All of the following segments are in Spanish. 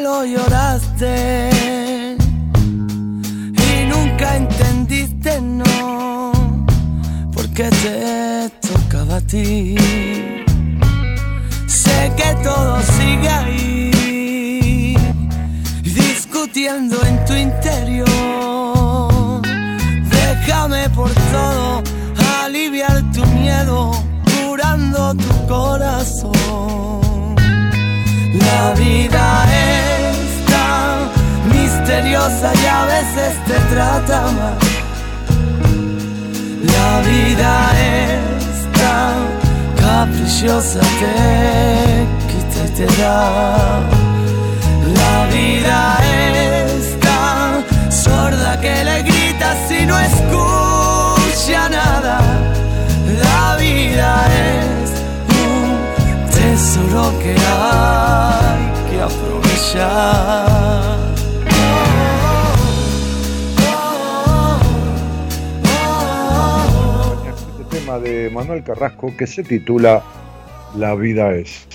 lo lloraste y nunca entendiste no, porque te tocaba a ti. Sé que todo sigue ahí, discutiendo en tu interior. Déjame por todo aliviar tu miedo, curando tu corazón. La vida es tan misteriosa y a veces te trata mal. La vida es tan caprichosa, te quita y te da. La vida es tan sorda que le gritas y no escucha nada. Tesoro que hay que aprovechar. Este tema de Manuel Carrasco que se titula La vida es.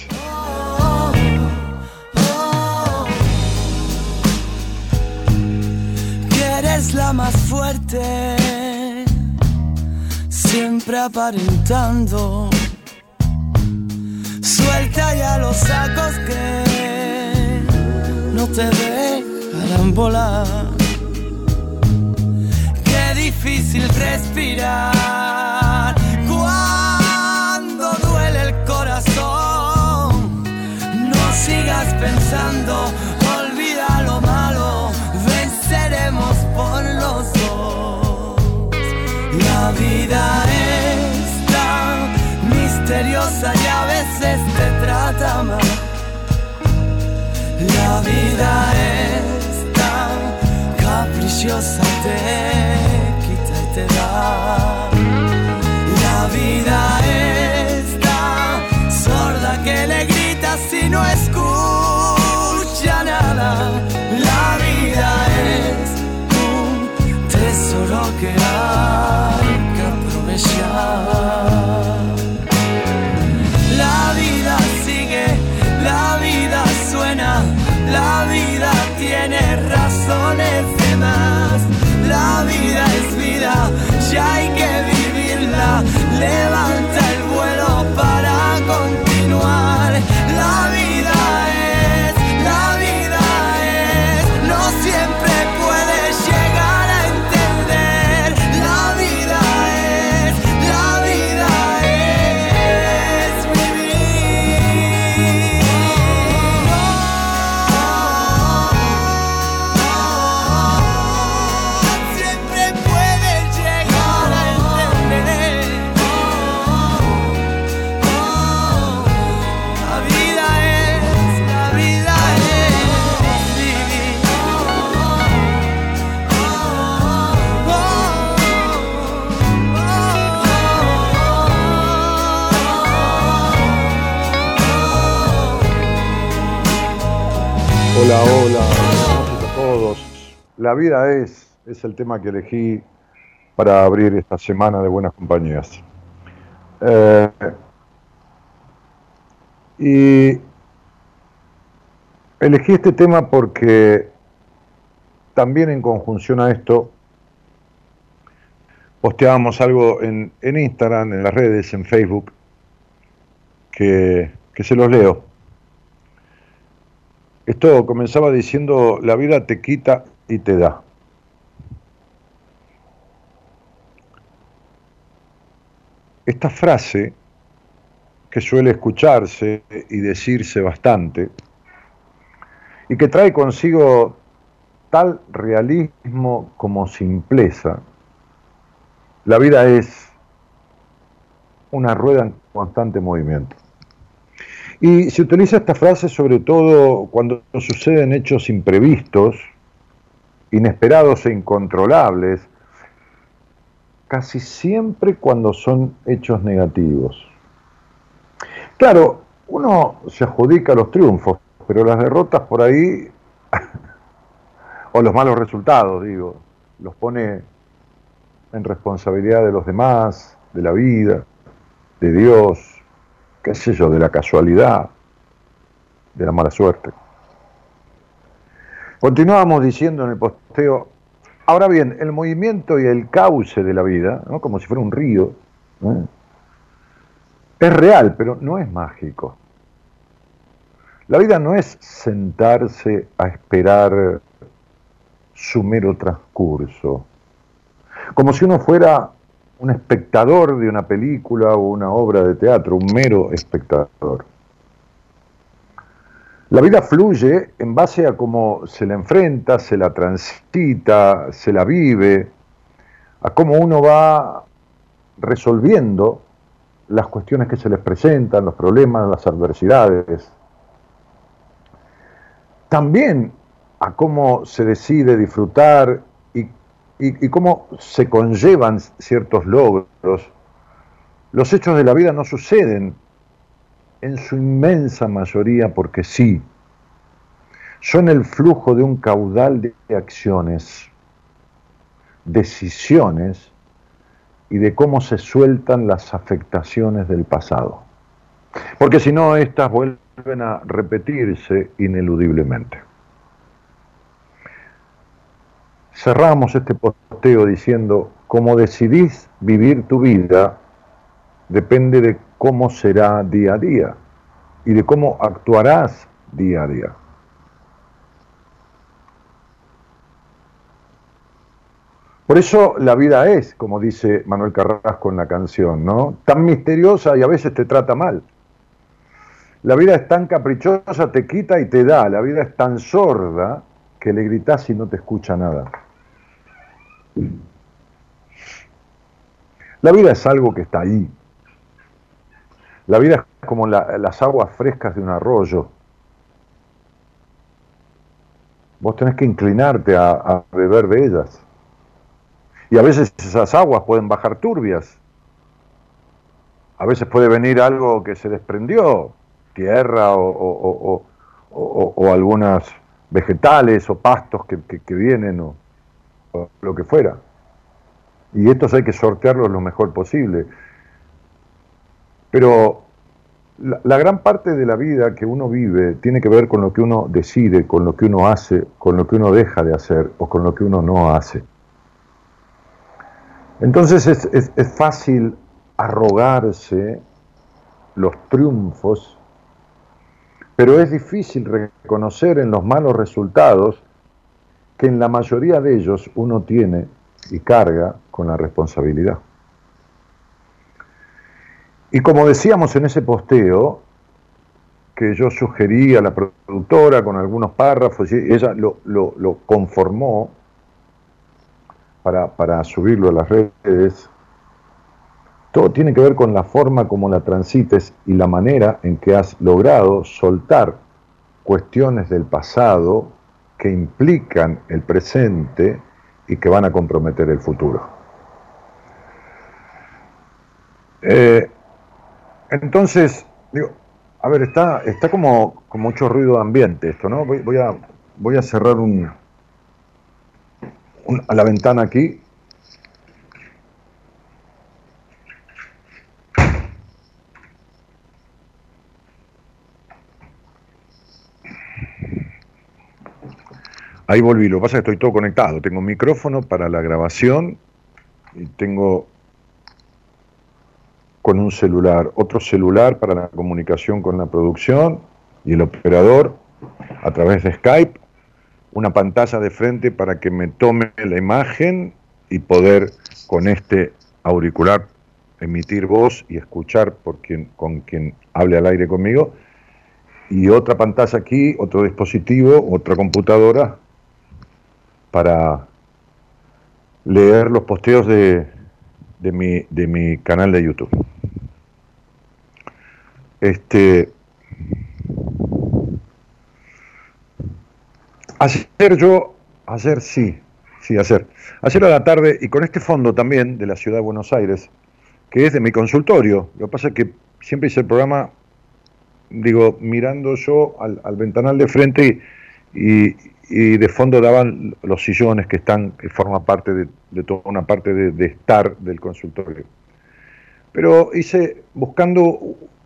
Que eres la más fuerte, siempre aparentando Suelta ya los sacos que no te dejarán volar. Qué difícil respirar cuando duele el corazón. No sigas pensando, olvida lo malo, venceremos por los dos. La vida es tan misteriosa y a veces La vida es tan caprichosa, te quita y te da. La vida es sorda que le gritas y no escucha nada. La vida es un tesoro que hay que aprovechar. Razones de más. Es, el tema que elegí para abrir esta semana de buenas compañías. Eh, y elegí este tema porque también en conjunción a esto posteábamos algo en, en Instagram, en las redes, en Facebook, que, que se los leo. Esto comenzaba diciendo, la vida te quita y te da. Esta frase, que suele escucharse y decirse bastante, y que trae consigo tal realismo como simpleza, la vida es una rueda en constante movimiento. Y se utiliza esta frase sobre todo cuando suceden hechos imprevistos, inesperados e incontrolables, casi siempre cuando son hechos negativos. Claro, uno se adjudica los triunfos, pero las derrotas por ahí, o los malos resultados, digo, los pone en responsabilidad de los demás, de la vida, de Dios, qué sé yo, de la casualidad, de la mala suerte. Continuábamos diciendo en el posteo, ahora bien, el movimiento y el cauce de la vida, como si fuera un río, es real, pero no es mágico. La vida no es sentarse a esperar su mero transcurso, como si uno fuera un espectador de una película o una obra de teatro, un mero espectador. La vida fluye en base a cómo se la enfrenta, se la transita, se la vive, a cómo uno va resolviendo las cuestiones que se les presentan, los problemas, las adversidades. También a cómo se decide disfrutar y, cómo se conllevan ciertos logros, los hechos de la vida no suceden en su inmensa mayoría porque sí, son el flujo de un caudal de acciones, decisiones y de cómo se sueltan las afectaciones del pasado. Porque si no, estas vuelven a repetirse ineludiblemente. cerramos este posteo diciendo, como decidís vivir tu vida, depende de cómo será día a día y de cómo actuarás día a día. Por eso la vida es, como dice Manuel Carrasco en la canción, ¿no? Tan misteriosa y a veces te trata mal. La vida es tan caprichosa, te quita y te da. La vida es tan sorda que le gritas y no te escucha nada. La vida es algo que está ahí. La vida es como las aguas frescas de un arroyo. Vos tenés que inclinarte a, a beber de ellas. Y a veces esas aguas pueden bajar turbias. A veces puede venir algo que se desprendió, tierra o, o, algunas vegetales o pastos que, que vienen o, lo que fuera. Y estos hay que sortearlos lo mejor posible. Pero la, gran parte de la vida que uno vive tiene que ver con lo que uno decide, con lo que uno hace, con lo que uno deja de hacer o con lo que uno no hace. Entonces es, fácil arrogarse los triunfos, pero es difícil reconocer en los malos resultados que en la mayoría de ellos uno tiene y carga con la responsabilidad. Y como decíamos en ese posteo, que yo sugerí a la productora con algunos párrafos, y ella lo, conformó para, subirlo a las redes, todo tiene que ver con la forma como la transites y la manera en que has logrado soltar cuestiones del pasado que implican el presente y que van a comprometer el futuro. Eh, entonces, digo, a ver, está, está como con mucho ruido de ambiente esto, ¿no? Voy, a, voy a cerrar un, a la ventana aquí Ahí volví, lo que pasa es que estoy todo conectado. Tengo micrófono para la grabación y tengo con un celular, otro celular para la comunicación con la producción y el operador a través de Skype una pantalla de frente para que me tome la imagen y poder con este auricular emitir voz y escuchar por quien, con quien hable al aire conmigo. Y otra pantalla aquí, otro dispositivo, otra computadora para leer los posteos de, de, mi, de mi canal de YouTube. Este, ayer yo, ayer sí, sí, ayer, ayer a la tarde, y con este fondo también de la ciudad de Buenos Aires, que es de mi consultorio, lo que pasa es que siempre hice el programa, digo, mirando yo al, ventanal de frente y, de fondo daban los sillones que están, que forman parte de, toda una parte de, de estar del consultorio. Pero hice, buscando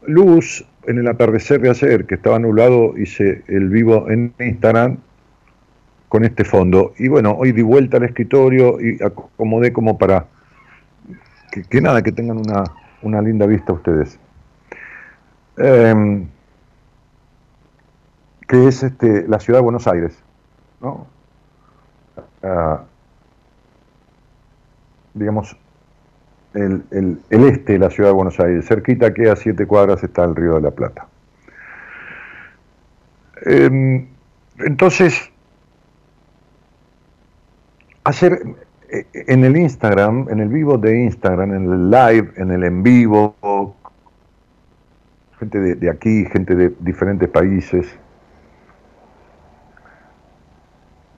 luz en el atardecer de ayer, que estaba nublado, hice el vivo en Instagram con este fondo. Y bueno, hoy di vuelta al escritorio y acomodé como para que, nada, que tengan una, linda vista ustedes. Em, que es este, la ciudad de Buenos Aires, ¿no? Ah, digamos, el, este de la ciudad de Buenos Aires, cerquita que a siete cuadras está el Río de la Plata. Em, entonces, hacer eh, en el Instagram, en el vivo de Instagram, en el live, en el en vivo, gente de, aquí, gente de diferentes países,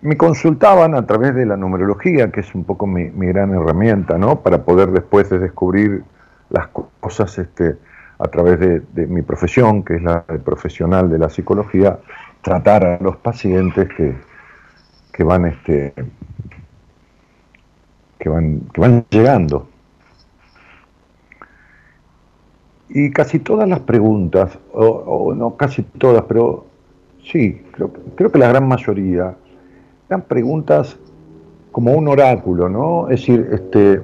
me consultaban a través de la numerología, que es un poco mi, gran herramienta, ¿no? Para poder después de descubrir las cosas este, a través de, mi profesión, que es la profesional de la psicología, tratar a los pacientes que, que van este, que van, que van llegando. Y casi todas las preguntas, o, no casi todas, pero sí, creo que la gran mayoría, eran preguntas como un oráculo, ¿no? Es decir, este,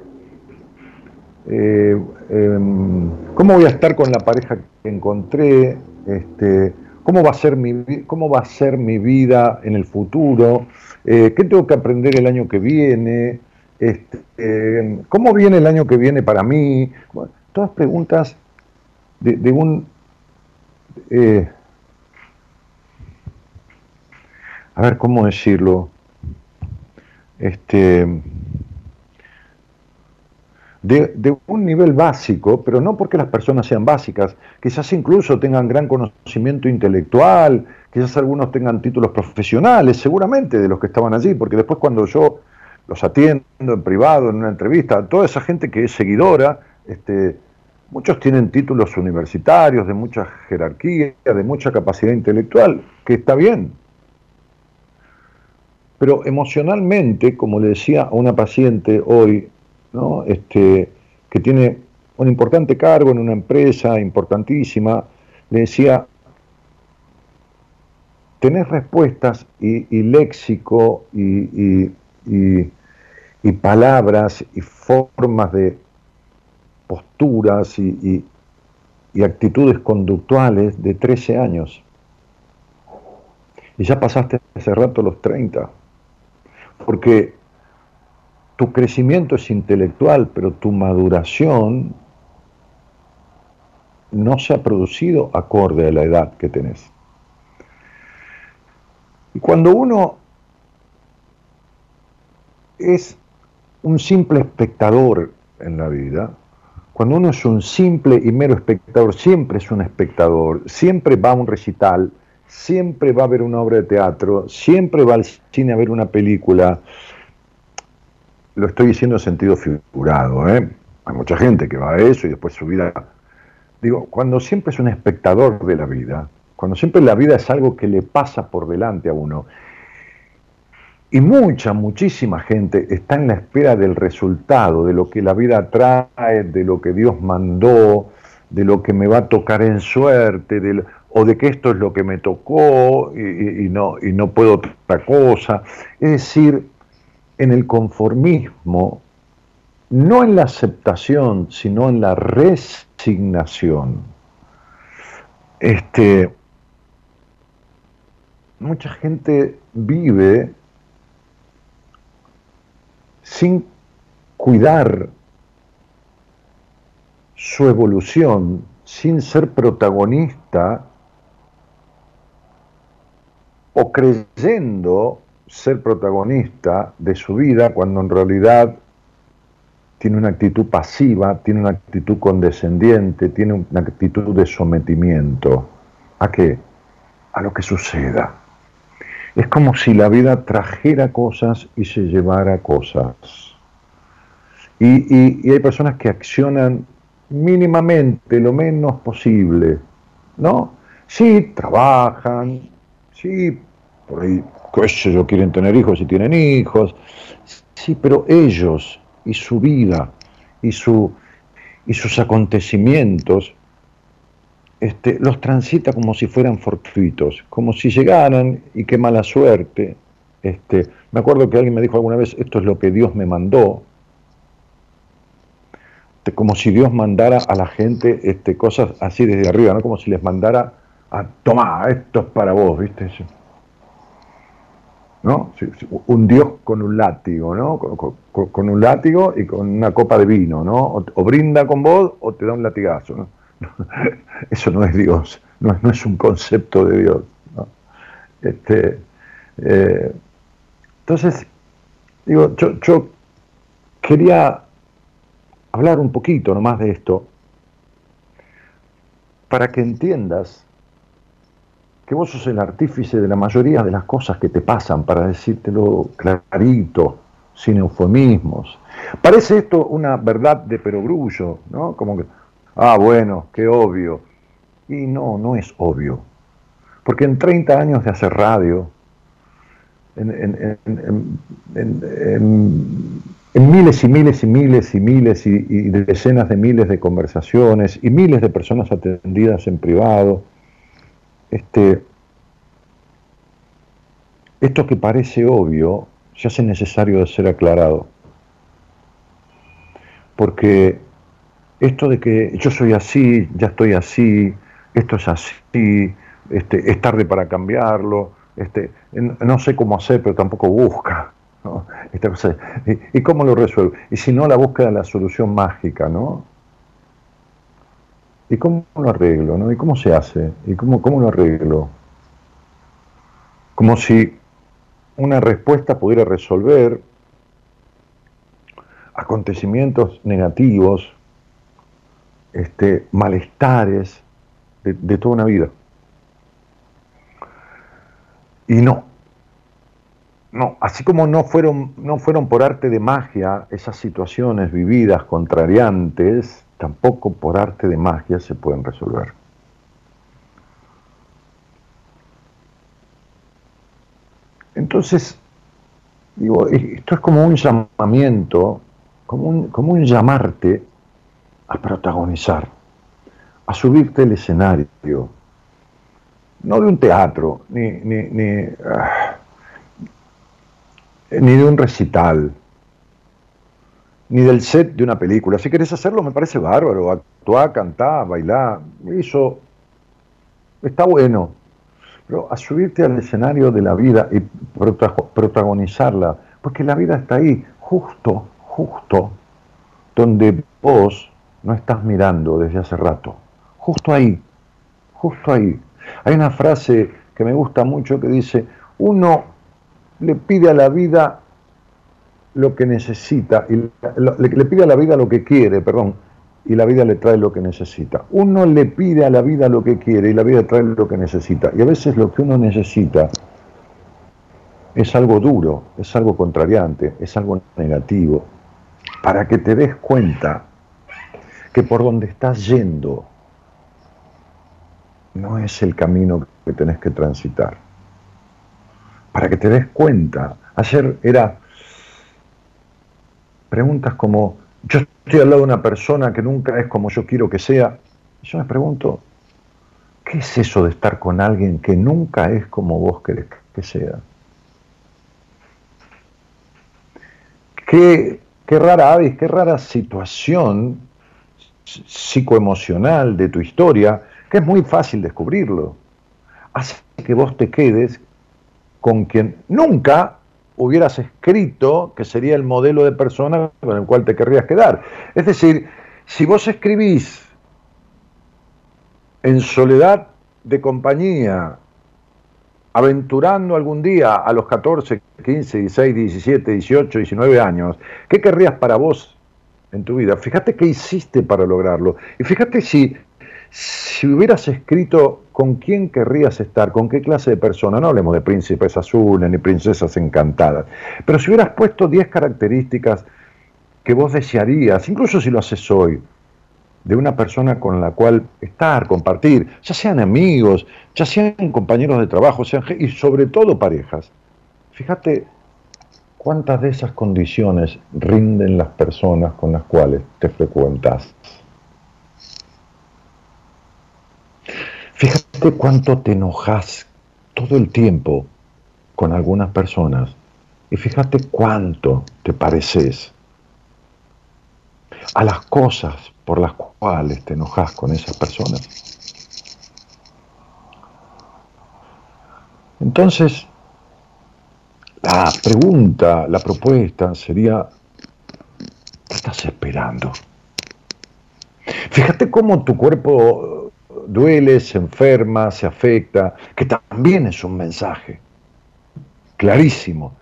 eh, em, ¿cómo voy a estar con la pareja que encontré? Este, ¿cómo, va a ser mi, ¿Cómo va a ser mi vida en el futuro? Eh, ¿Qué tengo que aprender el año que viene? Este, eh, ¿Cómo viene el año que viene para mí? todas preguntas de, un... Eh, a ver, ¿cómo decirlo? Este, de, de, un nivel básico, pero no porque las personas sean básicas, quizás incluso tengan gran conocimiento intelectual, quizás algunos tengan títulos profesionales, seguramente de los que estaban allí, porque después cuando yo los atiendo en privado, en una entrevista, toda esa gente que es seguidora, este, muchos tienen títulos universitarios, de mucha jerarquía, de mucha capacidad intelectual, que está bien. Pero emocionalmente, como le decía a una paciente hoy, ¿no? este, que tiene un importante cargo en una empresa importantísima, le decía, tenés respuestas y, léxico y y palabras y formas de posturas y, actitudes conductuales de 13 años. Y ya pasaste hace rato los 30. Porque tu crecimiento es intelectual, pero tu maduración no se ha producido acorde a la edad que tenés. Y cuando uno es un simple espectador en la vida, cuando uno es un simple y mero espectador, siempre es un espectador, siempre va a un recital, siempre va a ver una obra de teatro, siempre va al cine a ver una película. Lo estoy diciendo en sentido figurado, ¿eh? Hay mucha gente que va a eso y después su vida... Digo, cuando siempre es un espectador de la vida, cuando siempre la vida es algo que le pasa por delante a uno y mucha, muchísima gente está en la espera del resultado, de lo que la vida trae, de lo que Dios mandó, de lo que me va a tocar en suerte, o de que esto es lo que me tocó y, no, no puedo otra cosa. Es decir, en el conformismo, no en la aceptación, sino en la resignación. Este, mucha gente vive sin cuidar su evolución, sin ser protagonista o creyendo ser protagonista de su vida cuando en realidad tiene una actitud pasiva, tiene una actitud condescendiente, tiene una actitud de sometimiento. ¿A qué? A lo que suceda. Es como si la vida trajera cosas y se llevara cosas. Y, hay personas que accionan mínimamente, lo menos posible, ¿no? Sí, trabajan, sí, por ahí, ellos quieren tener hijos y tienen hijos, sí, pero ellos y su vida y, su, y sus acontecimientos este, los transita como si fueran fortuitos, como si llegaran y qué mala suerte. Este, me acuerdo que alguien me dijo alguna vez, esto es lo que Dios me mandó, como si Dios mandara a la gente este, cosas así desde arriba, ¿no? como si les mandara a, tomar, esto es para vos, ¿viste? ¿no? Un dios con un látigo, ¿no? Con, un látigo y con una copa de vino, ¿no? O, brinda con vos o te da un latigazo, ¿no? Eso no es Dios, no, no es un concepto de Dios. Este, eh, entonces, digo, yo, yo quería hablar un poquito nomás de esto para que entiendas que vos sos el artífice de la mayoría de las cosas que te pasan, para decírtelo clarito, sin eufemismos. Parece esto una verdad de perogrullo, ¿no? Como que, ah, bueno, qué obvio. Y no, no es obvio. Porque en 30 años de hacer radio, en, miles y miles y miles y miles y, y decenas de miles de conversaciones y miles de personas atendidas en privado, este, esto que parece obvio se hace necesario de ser aclarado. Porque esto de que yo soy así, ya estoy así, esto es así, este, es tarde para cambiarlo, este, no sé cómo hacer, pero tampoco busca. ¿y, cómo lo resuelvo? Y si no, la búsqueda de la solución mágica, ¿no? ¿Y cómo lo arreglo? ¿no? ¿Y cómo se hace? ¿Y cómo, cómo lo arreglo? Como si una respuesta pudiera resolver acontecimientos negativos, este, malestares de, toda una vida. Y no, no, así como no fueron, no fueron por arte de magia esas situaciones vividas contrariantes, tampoco por arte de magia se pueden resolver. Entonces, digo, esto es como un llamamiento, como un, como un llamarte a protagonizar, a subirte al escenario, no de un teatro, ni, ni, ni, ah, ni de un recital, ni del set de una película. Si querés hacerlo, me parece bárbaro. Actuar, cantar, bailar, eso está bueno. Pero a subirte al escenario de la vida y protagonizarla, porque la vida está ahí, justo, justo, donde vos no estás mirando desde hace rato. Justo ahí, justo ahí. Hay una frase que me gusta mucho que dice, uno le pide a la vida lo que necesita, y le, pide a la vida lo que quiere, perdón, y la vida le trae lo que necesita. Uno le pide a la vida lo que quiere y la vida trae lo que necesita. Y a veces lo que uno necesita es algo duro, es algo contrariante, es algo negativo, para que te des cuenta que por donde estás yendo no es el camino que tenés que transitar. Para que te des cuenta, ayer era preguntas como, yo estoy al lado de una persona que nunca es como yo quiero que sea, yo me pregunto, ¿qué es eso de estar con alguien que nunca es como vos querés que sea? Qué, qué rara avis, qué rara situación psicoemocional de tu historia, que es muy fácil descubrirlo. Hace que vos te quedes con quien nunca hubieras escrito que sería el modelo de persona con el cual te querrías quedar. Es decir, si vos escribís en soledad de compañía, aventurando algún día a los 14, 15, 16, 17, 18, 19 años, ¿qué querrías para vos en tu vida? Fíjate qué hiciste para lograrlo. Y fíjate si, si hubieras escrito con quién querrías estar, con qué clase de persona, no hablemos de príncipes azules ni princesas encantadas, pero si hubieras puesto 10 características que vos desearías, incluso si lo haces hoy, de una persona con la cual estar, compartir, ya sean amigos, ya sean compañeros de trabajo, sean, y sobre todo parejas. Fíjate cuántas de esas condiciones rinden las personas con las cuales te frecuentas. Fíjate cuánto te enojas todo el tiempo con algunas personas y fíjate cuánto te pareces a las cosas por las cuales te enojas con esas personas. Entonces, la pregunta, la propuesta sería, ¿qué estás esperando? Fíjate cómo tu cuerpo duele, se enferma, se afecta, que también es un mensaje clarísimo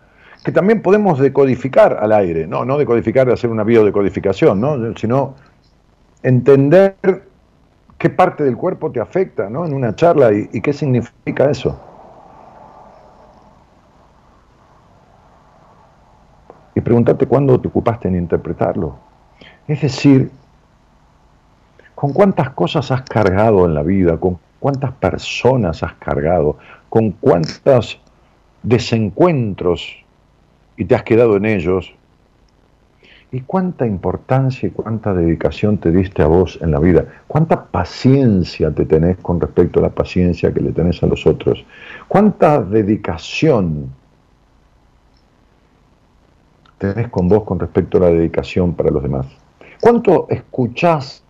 que también podemos decodificar al aire, no, no decodificar de hacer una biodecodificación, ¿no? sino entender qué parte del cuerpo te afecta ¿no? en una charla y, y qué significa eso. Y preguntarte cuándo te ocupaste en interpretarlo. Es decir, con cuántas cosas has cargado en la vida, con cuántas personas has cargado, con cuántos desencuentros y te has quedado en ellos. ¿Y cuánta importancia y cuánta dedicación te diste a vos en la vida? ¿Cuánta paciencia te tenés con respecto a la paciencia que le tenés a los otros? ¿Cuánta dedicación tenés con vos con respecto a la dedicación para los demás? ¿Cuánto escuchás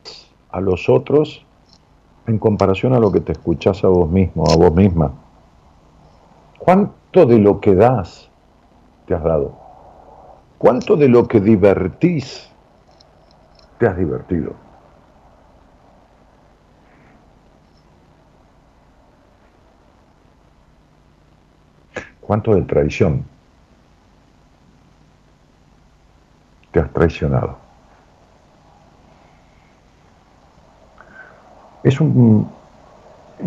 a los otros en comparación a lo que te escuchás a vos mismo, a vos misma? ¿Cuánto de lo que das te has dado? ¿Cuánto de lo que divertís te has divertido? ¿Cuánto de traición te has traicionado? Es un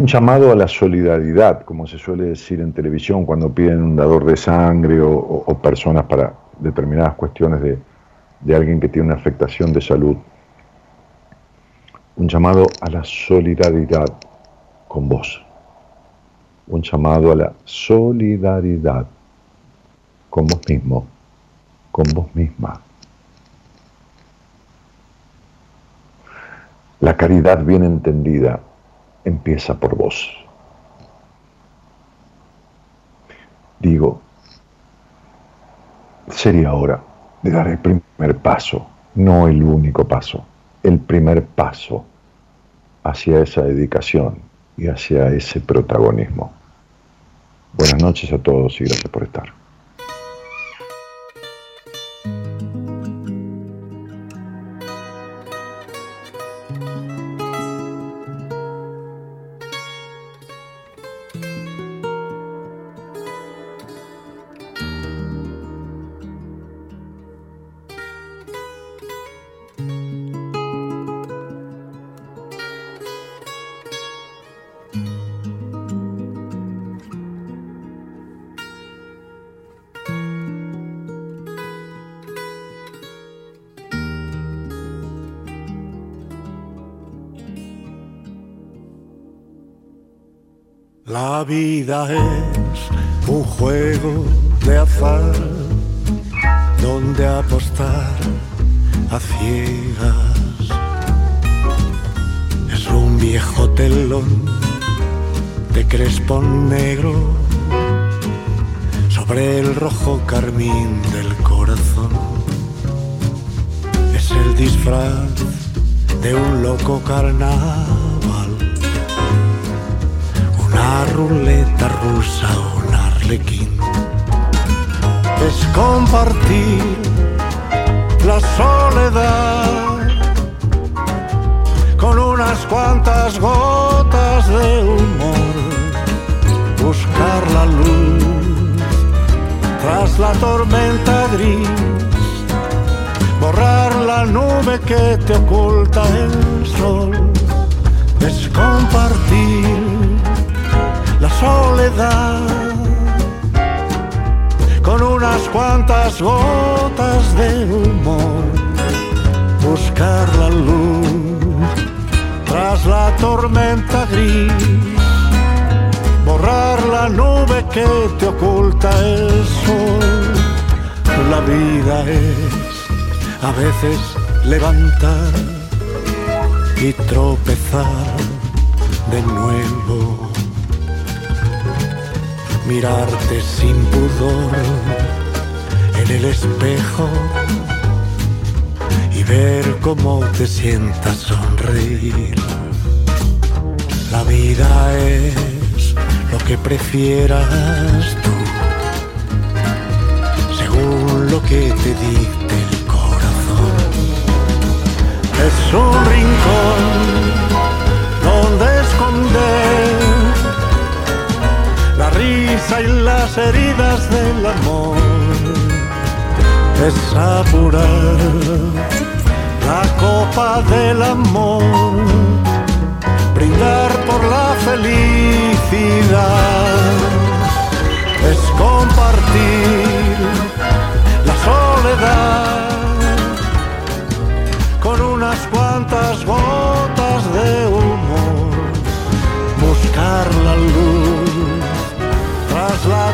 llamado a la solidaridad, como se suele decir en televisión cuando piden un dador de sangre o, personas para determinadas cuestiones de, de alguien que tiene una afectación de salud. Un llamado a la solidaridad con vos. Un llamado a la solidaridad con vos mismo, con vos misma. La caridad bien entendida empieza por vos. Digo, sería hora de dar el primer paso, no el único paso, el primer paso hacia esa dedicación y hacia ese protagonismo. Buenas noches a todos y gracias por estar. Vida es un juego de azar donde apostar a ciegas. Es un viejo telón de crespón negro sobre el rojo carmín del corazón. Es el disfraz de un loco carnal una ruleta rusa, una arlequín. Es compartir la soledad con unas cuantas gotas de humor, buscar la luz tras la tormenta gris, borrar la nube que te oculta el sol, es compartir la soledad con unas cuantas gotas de humor, buscar la luz tras la tormenta gris, borrar la nube que te oculta el sol. La vida es a veces levantar y tropezar de nuevo mirarte sin pudor en el espejo y ver cómo te sientas sonreír. La vida es lo que prefieras tú, según lo que te dicte el corazón. Es un rincón donde esconder risa y las heridas del amor. Es apurar la copa del amor, brindar por la felicidad, es compartir la soledad con unas cuantas gotas de humor, buscar la luz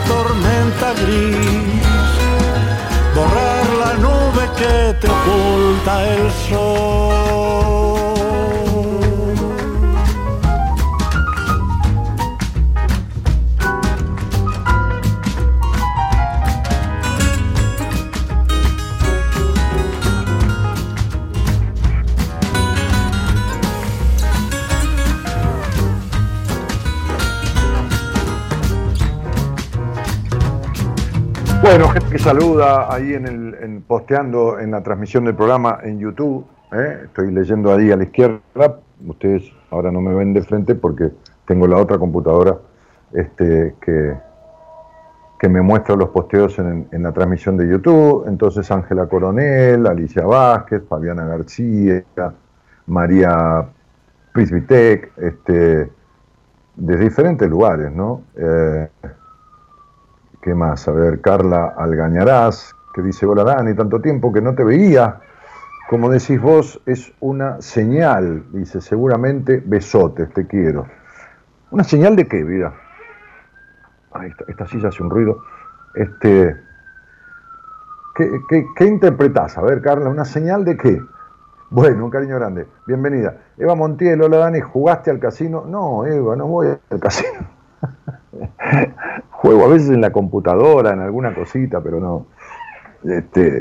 tormenta gris, borrar la nube que te oculta el sol. Saluda ahí en el posteando en la transmisión del programa en YouTube. ¿eh? Estoy leyendo ahí a la izquierda. Ustedes ahora no me ven de frente porque tengo la otra computadora este, que, que me muestra los posteos en, en la transmisión de YouTube. Entonces Ángela Coronel, Alicia Vázquez, Fabiana García, María Prisbitec, este, de diferentes lugares, ¿no? Eh, ¿Qué más? A ver, Carla Algañarás, que dice, hola Dani, tanto tiempo que no te veía. Como decís vos, es una señal, dice, seguramente besotes, te quiero. ¿Una señal de qué, vida? Ay, esta, esta silla hace un ruido. Este, ¿qué, qué, qué interpretás? A ver, Carla, ¿una señal de qué? Bueno, un cariño grande. Bienvenida. Eva Montiel, hola Dani, ¿jugaste al casino? No, Eva, no voy al casino. Juego a veces en la computadora, en alguna cosita, pero no. Este,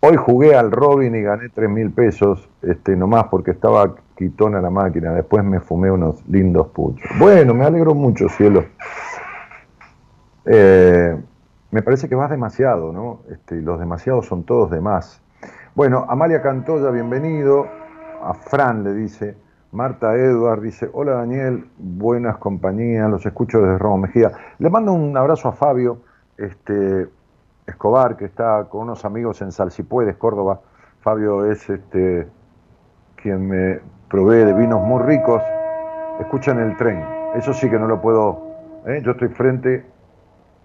hoy jugué al Robin y gané 3 mil pesos, este, nomás porque estaba quitona la máquina. Después me fumé unos lindos puchos. Bueno, me alegro mucho, cielo. Eh, me parece que vas demasiado, ¿no? Este, los demasiados son todos de más. Bueno, Amalia Cantoya, bienvenido. A Fran le dice. Marta Edward dice, hola Daniel, buenas compañías, los escucho desde Roma Mejía. Le mando un abrazo a Fabio este, Escobar, que está con unos amigos en Salsipuedes, Córdoba. Fabio es este, quien me provee de vinos muy ricos. Escuchan el tren, eso sí que no lo puedo. ¿eh? Yo estoy frente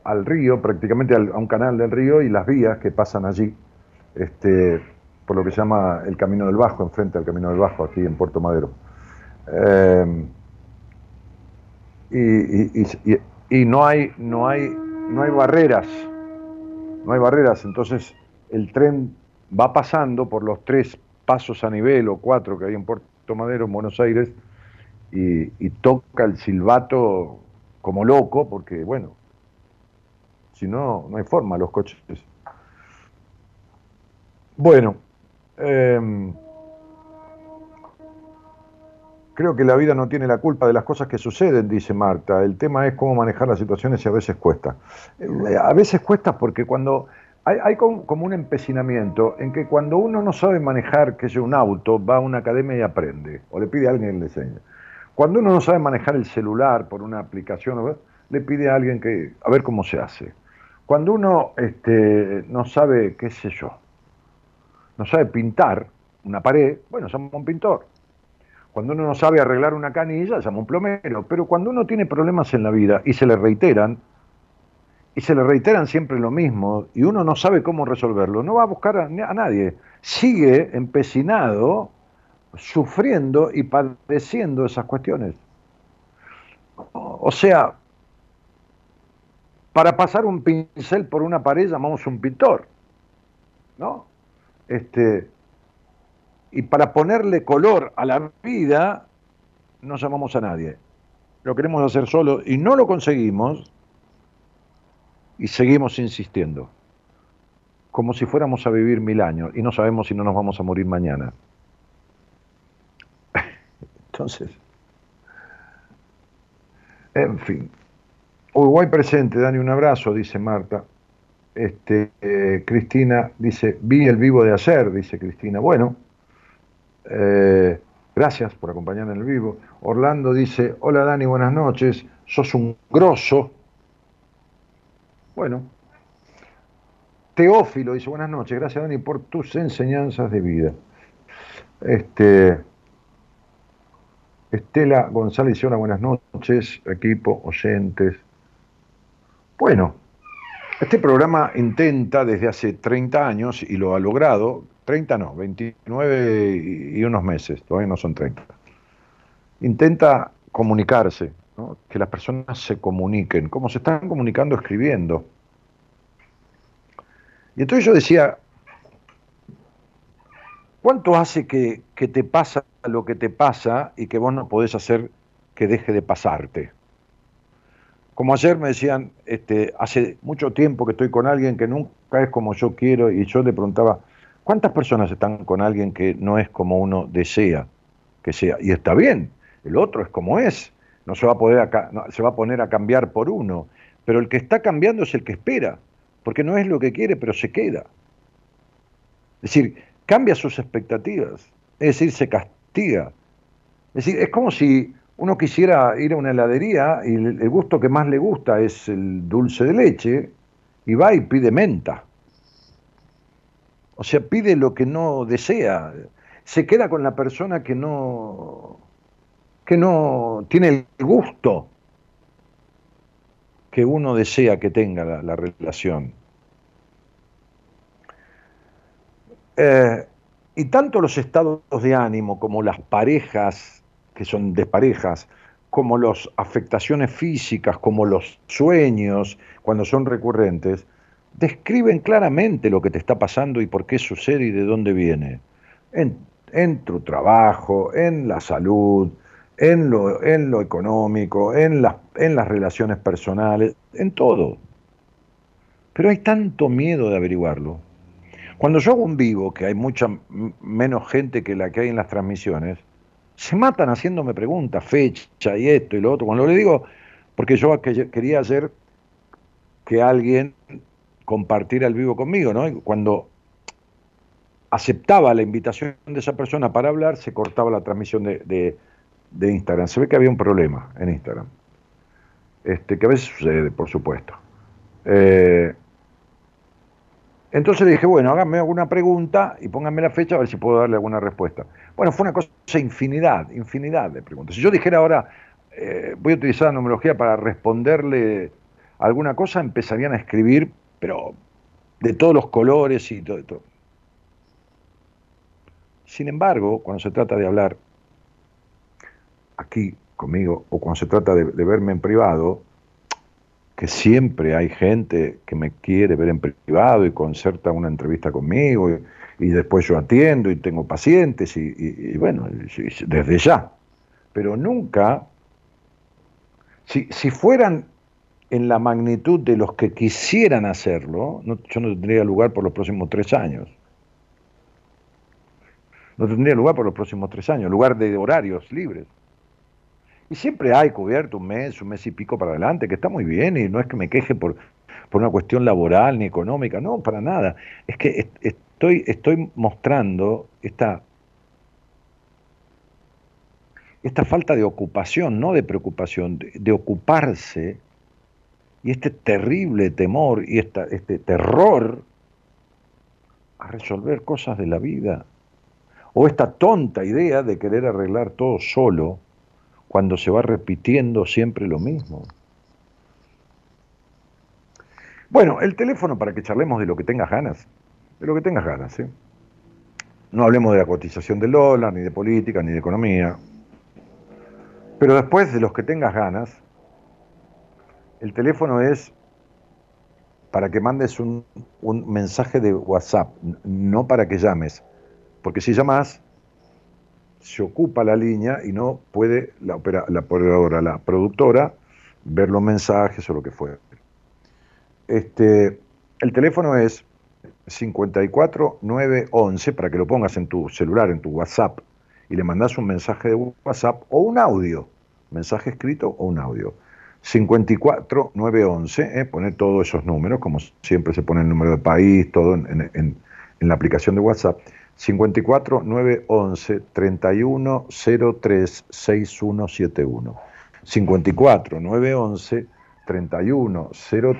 al río, prácticamente a un canal del río y las vías que pasan allí, este, por lo que se llama el Camino del Bajo, enfrente al Camino del Bajo, aquí en Puerto Madero. Eh, y, y- y- no hay, no hay, no hay barreras, no hay barreras, entonces el tren va pasando por los tres pasos a nivel o cuatro que hay en Puerto Madero, en Buenos Aires, y, toca el silbato como loco, porque bueno, si no, no hay forma los coches. Bueno, em, Creo que la vida no tiene la culpa de las cosas que suceden, dice Marta. El tema es cómo manejar las situaciones y a veces cuesta. Eh, a veces cuesta porque cuando hay, como un empecinamiento en que cuando uno no sabe manejar, que es un auto, va a una academia y aprende, o le pide a alguien que le enseñe. Cuando uno no sabe manejar el celular por una aplicación, le pide a alguien que, a ver cómo se hace. Cuando uno este, no sabe, qué sé yo, no sabe pintar una pared, bueno, a un pintor. Cuando uno no sabe arreglar una canilla, llama un plomero. Pero cuando uno tiene problemas en la vida y se le reiteran, y se le reiteran siempre lo mismo, y uno no sabe cómo resolverlo, no va a buscar a, a nadie. Sigue empecinado, sufriendo y padeciendo esas cuestiones. O sea, para pasar un pincel por una pared llamamos un pintor, ¿no? Este, y para ponerle color a la vida, no llamamos a nadie. Lo queremos hacer solo y no lo conseguimos y seguimos insistiendo. Como si fuéramos a vivir mil años y no sabemos si no nos vamos a morir mañana. Entonces, en fin. Uruguay presente, Dani, un abrazo, dice Marta. Este, eh, Cristina dice, vi el vivo de hacer, dice Cristina. Bueno, eh, gracias por acompañarme en el vivo. Orlando dice, hola Dani, buenas noches, sos un grosso. Bueno. Teófilo dice, buenas noches, gracias Dani por tus enseñanzas de vida. Este, Estela González dice, hola, buenas noches, equipo, oyentes. Bueno, este programa intenta desde hace 30 años, y lo ha logrado, 30 no, 29 y unos meses, todavía no son 30. Intenta comunicarse, que las personas se comuniquen, como se están comunicando escribiendo. Y entonces yo decía, ¿cuánto hace que, te pasa lo que te pasa y que vos no podés hacer que deje de pasarte? Como ayer me decían, este, hace mucho tiempo que estoy con alguien que nunca es como yo quiero y yo le preguntaba, ¿Cuántas personas están con alguien que no es como uno desea que sea? Y está bien, el otro es como es, no se va a, poder se va a poner a cambiar por uno, pero el que está cambiando es el que espera, porque no es lo que quiere, pero se queda. Es decir, cambia sus expectativas, es decir, se castiga. Es decir, es como si uno quisiera ir a una heladería y el gusto que más le gusta es el dulce de leche y va y pide menta. O sea, pide lo que no desea. Se queda con la persona que no, que no tiene el gusto que uno desea que tenga la, relación. Eh, y tanto los estados de ánimo como las parejas, que son desparejas, como las afectaciones físicas, como los sueños, cuando son recurrentes, describen claramente lo que te está pasando y por qué sucede y de dónde viene. En, tu trabajo, en la salud, en lo, económico, en, en las relaciones personales, en todo. Pero hay tanto miedo de averiguarlo. Cuando yo hago un vivo, que hay mucha menos gente que la que hay en las transmisiones, se matan haciéndome preguntas, fecha y esto y lo otro. Cuando le digo, porque yo quería hacer que alguien compartir al vivo conmigo, ¿no? cuando aceptaba la invitación de esa persona para hablar, se cortaba la transmisión de, Instagram. Se ve que había un problema en Instagram. Este, que a veces sucede, por supuesto. Eh, entonces le dije, bueno, háganme alguna pregunta y pónganme la fecha a ver si puedo darle alguna respuesta. Bueno, fue una cosa, infinidad, infinidad de preguntas. Si yo dijera ahora, eh, voy a utilizar la numerología para responderle alguna cosa, empezarían a escribir pero de todos los colores y todo. Sin embargo, cuando se trata de hablar aquí conmigo o cuando se trata de, verme en privado, que siempre hay gente que me quiere ver en privado y concerta una entrevista conmigo y, después yo atiendo y tengo pacientes y, bueno, desde ya. Pero nunca, si, si fueran en la magnitud de los que quisieran hacerlo, yo no tendría lugar por los próximos tres años. No tendría lugar por los próximos tres años, lugar de horarios libres. Y siempre hay cubierto un mes, un mes y pico para adelante, que está muy bien y no es que me queje por, por una cuestión laboral ni económica, no, para nada. Es que estoy, estoy mostrando esta, esta falta de ocupación, no de preocupación, de, ocuparse y este terrible temor y esta, este terror a resolver cosas de la vida. O esta tonta idea de querer arreglar todo solo cuando se va repitiendo siempre lo mismo. Bueno, el teléfono para que charlemos de lo que tengas ganas, de lo que tengas ganas, ¿eh? No hablemos de la cotización del dólar, ni de política, ni de economía. Pero después de los que tengas ganas, el teléfono es para que mandes un, un mensaje de WhatsApp, no para que llames. Porque si llamas, se ocupa la línea y no puede la, operadora, la productora, ver los mensajes o lo que fuera. Este, el teléfono es 54911 para que lo pongas en tu celular, en tu WhatsApp, y le mandas un mensaje de WhatsApp o un audio, mensaje escrito o un audio. 54911, eh, poner todos esos números, como siempre se pone el número de país, todo en, en la aplicación de WhatsApp. 54 911 31 03 6171. 54 911 31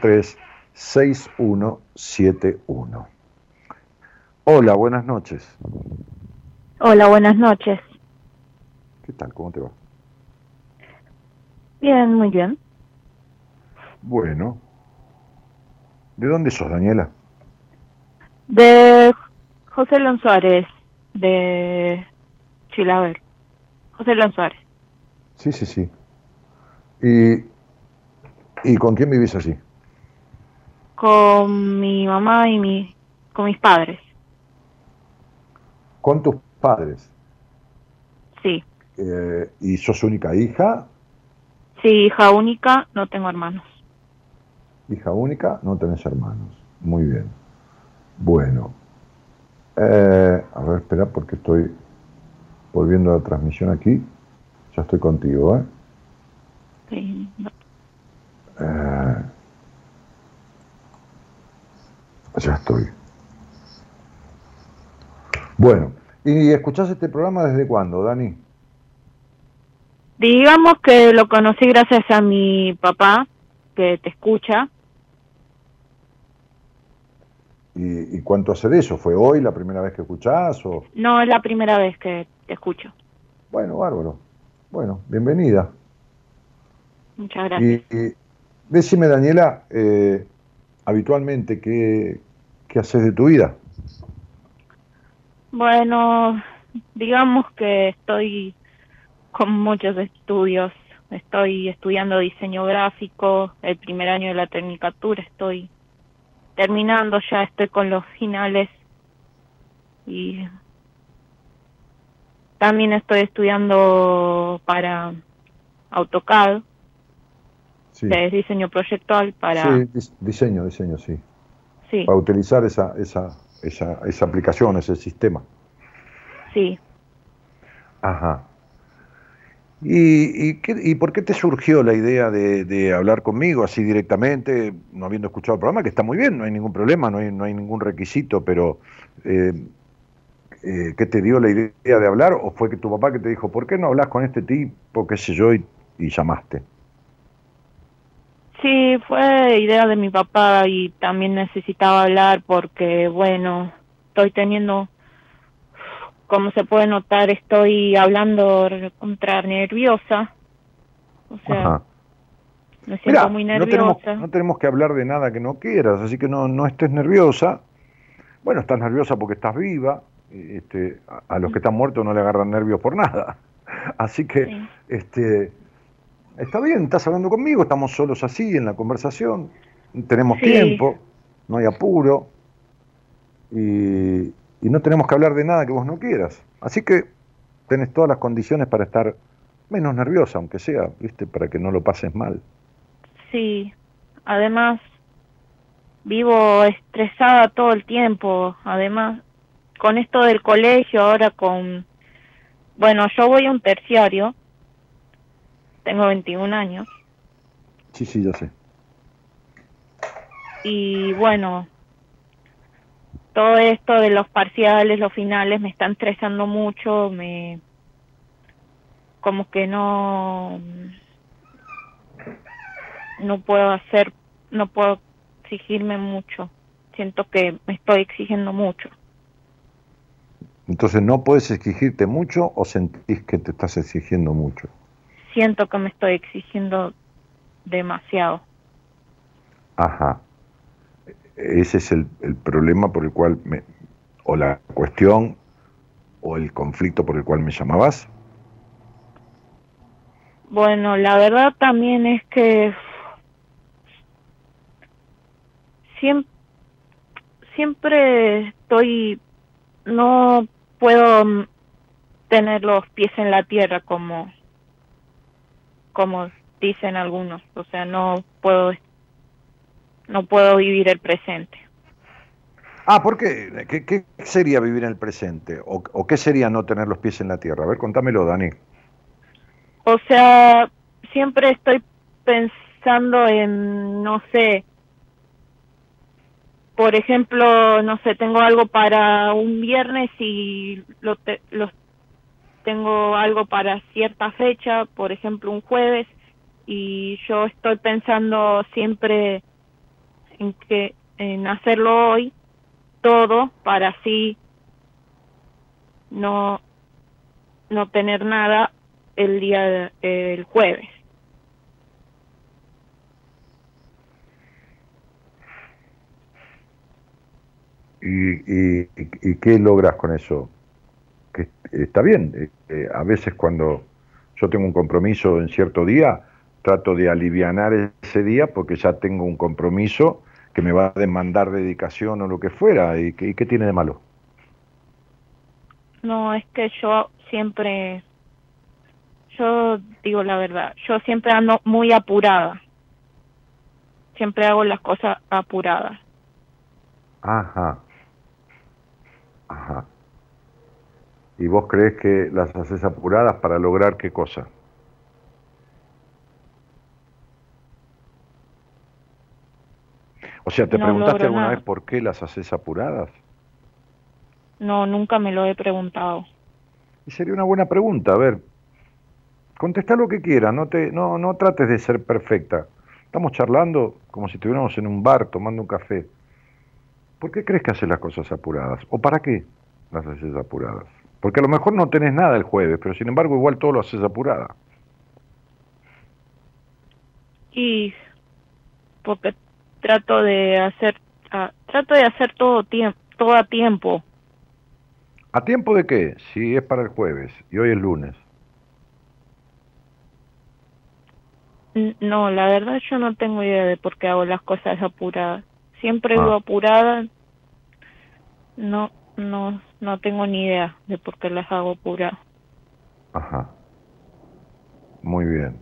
03 6171. Hola, buenas noches. Hola, buenas noches. ¿Qué tal? ¿Cómo te va? Bien, muy bien. Bueno. ¿De dónde sos, Daniela? De José Lon Suárez, de Chilaver. José Lon Suárez. Sí, sí, sí. ¿Y, ¿Y con quién vivís allí? Con mi mamá y mi, con mis padres. ¿Con tus padres? Sí. Eh, ¿Y sos única hija? Sí, hija única, no tengo hermanos. Hija única, no tenés hermanos. Muy bien. Bueno, eh, a ver, espera, porque estoy volviendo a la transmisión aquí. Ya estoy contigo, ¿eh? Sí. eh ya estoy. Bueno, ¿y escuchás este programa desde cuándo, Dani? Digamos que lo conocí gracias a mi papá, que te escucha, ¿Y, cuánto hace de eso? ¿Fue hoy la primera vez que escuchás? O... No, es la primera vez que te escucho. Bueno, bárbaro. Bueno, bienvenida. Muchas gracias. Y, decime, Daniela, eh, habitualmente, ¿qué, ¿qué haces de tu vida? Bueno, digamos que estoy con muchos estudios. Estoy estudiando diseño gráfico, el primer año de la tecnicatura estoy terminando ya, estoy con los finales y también estoy estudiando para AutoCAD, de diseño proyectual para... Sí, diseño, diseño, sí. Sí. Para utilizar esa, esa, esa, esa aplicación, ese sistema. Sí. Ajá. ¿Y, y, por qué te surgió la idea de, hablar conmigo así directamente, no habiendo escuchado el programa, que está muy bien, no hay ningún problema, no hay, no hay ningún requisito, pero eh, eh, ¿qué te dio la idea de hablar? ¿O fue que tu papá que te dijo, ¿por qué no hablas con este tipo, qué sé yo, y, y llamaste? Sí, fue idea de mi papá y también necesitaba hablar porque, bueno, estoy teniendo como se puede notar, estoy hablando contra nerviosa. O sea, me siento muy nerviosa. No tenemos, que hablar de nada que no quieras, así que no, no estés nerviosa. Bueno, estás nerviosa porque estás viva. Este, a, los que están muertos no le agarran nervios por nada. Así que, este, está bien, estás hablando conmigo, estamos solos así en la conversación, tenemos tiempo, no hay apuro. Y, y no tenemos que hablar de nada que vos no quieras. Así que tenés todas las condiciones para estar menos nerviosa, aunque sea, ¿viste? Para que no lo pases mal. Sí, además vivo estresada todo el tiempo, además con esto del colegio, ahora con... Bueno, yo voy a un terciario, tengo 21 años. Sí, sí, ya sé. Y bueno, todo esto de los parciales, los finales, me están estresando mucho, me como que no no puedo hacer, no puedo exigirme mucho. Siento que me estoy exigiendo mucho. Entonces, ¿no puedes exigirte mucho o sentís que te estás exigiendo mucho? Siento que me estoy exigiendo demasiado. Ajá. Ese es el, el problema por el cual me, o la cuestión o el conflicto por el cual me llamabas. Bueno, la verdad también es que siempre, siempre estoy, no puedo tener los pies en la tierra como, como dicen algunos, o sea, no puedo, no puedo vivir el presente. Ah, ¿por qué? ¿Qué, sería vivir en el presente? ¿O, ¿O qué sería no tener los pies en la tierra? A ver, contámelo, Dani. O sea, siempre estoy pensando en, no sé, por ejemplo, no sé, tengo algo para un viernes y lo, tengo algo para cierta fecha, por ejemplo, un jueves, y yo estoy pensando siempre en que en hacerlo hoy todo para así no no tener nada el día el jueves ¿Y, y, qué logras con eso? Que está bien, eh, a veces cuando yo tengo un compromiso en cierto día, trato de alivianar ese día porque ya tengo un compromiso que me va a demandar dedicación o lo que fuera. ¿Y qué, qué tiene de malo? No, es que yo siempre, yo digo la verdad, yo siempre ando muy apurada. Siempre hago las cosas apuradas. Ajá. Ajá. ¿Y vos crees que las haces apuradas para lograr qué cosa? O sea, ¿te preguntaste alguna vez por qué las haces apuradas? No, nunca me lo he preguntado. Y sería una buena pregunta, a ver. Contesta lo que quieras, no, te, no, no trates de ser perfecta. Estamos charlando como si estuviéramos en un bar tomando un café. ¿Por qué crees que haces las cosas apuradas? ¿O para qué las haces apuradas? Porque a lo mejor no tenés nada el jueves, pero sin embargo igual todo lo haces apurada. Y porque trato de hacer ah, trato de hacer todo tiempo todo a tiempo. ¿A tiempo de qué? Si es para el jueves y hoy es lunes. No, la verdad yo no tengo idea de por qué hago las cosas apuradas siempre ah. vivo apurada. No, no, no tengo ni idea de por qué las hago apuradas. Ajá. Muy bien.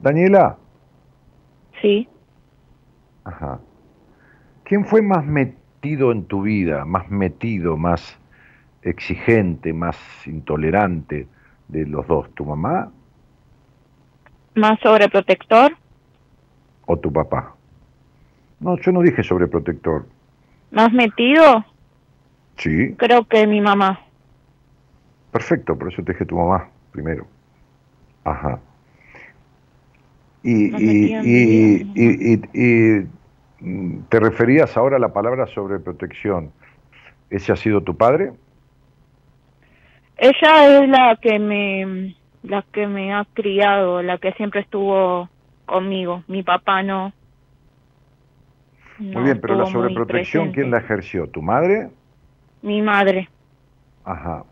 Daniela. Sí. Ajá. ¿Quién fue más metido en tu vida, más metido, más exigente, más intolerante de los dos? ¿Tu mamá? ¿Más sobreprotector? o tu papá? No, yo no dije sobreprotector. ¿Más metido? Sí. Creo que mi mamá. Perfecto, por eso te dije tu mamá primero. Ajá. Y, y, y, y, mm, te referías ahora a la palabra sobreprotección. ¿Ese ha sido tu padre? Ella es la que me la que me ha criado, la que siempre estuvo conmigo, mi papá no. muy bien, pero la sobreprotección, ¿quién la ejerció? ¿Tu madre? Mi madre. Ajá.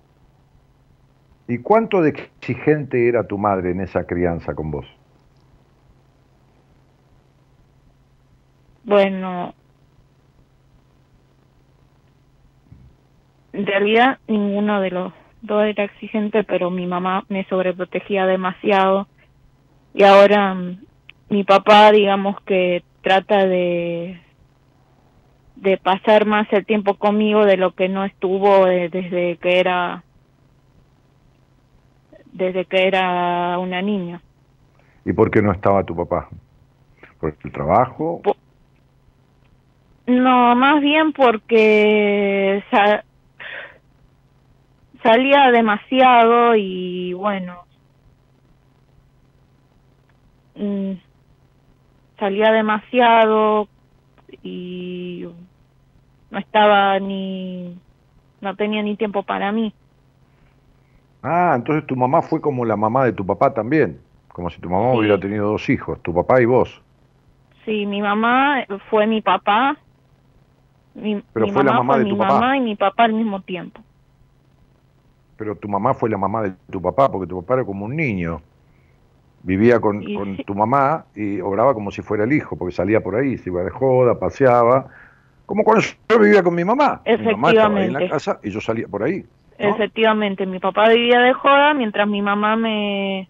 ¿Y cuánto de exigente era tu madre en esa crianza con vos? Bueno, en realidad ninguno de los dos era exigente, pero mi mamá me sobreprotegía demasiado y ahora mm, mi papá, digamos que trata de de pasar más el tiempo conmigo de lo que no estuvo desde que era desde que era una niña. ¿Y por qué no estaba tu papá? ¿Por el trabajo? No, más bien porque salía demasiado y bueno, mm, salía demasiado y no estaba ni, no tenía ni tiempo para mí. Ah, entonces tu mamá fue como la mamá de tu papá también, como si tu mamá hubiera tenido dos hijos, tu papá y vos. Sí, mi mamá fue mi papá. Mi, Pero fue la mamá de tu mi mamá y mi papá al mismo tiempo. Pero tu mamá fue la mamá de tu papá, porque tu papá era como un niño. Vivía con, con tu mamá y obraba como si fuera el hijo, porque salía por ahí, se iba de joda, paseaba. Como cuando yo vivía con mi mamá. Mi mamá estaba ahí en la casa y yo salía por ahí. Efectivamente, mi papá vivía de joda mientras mi mamá me,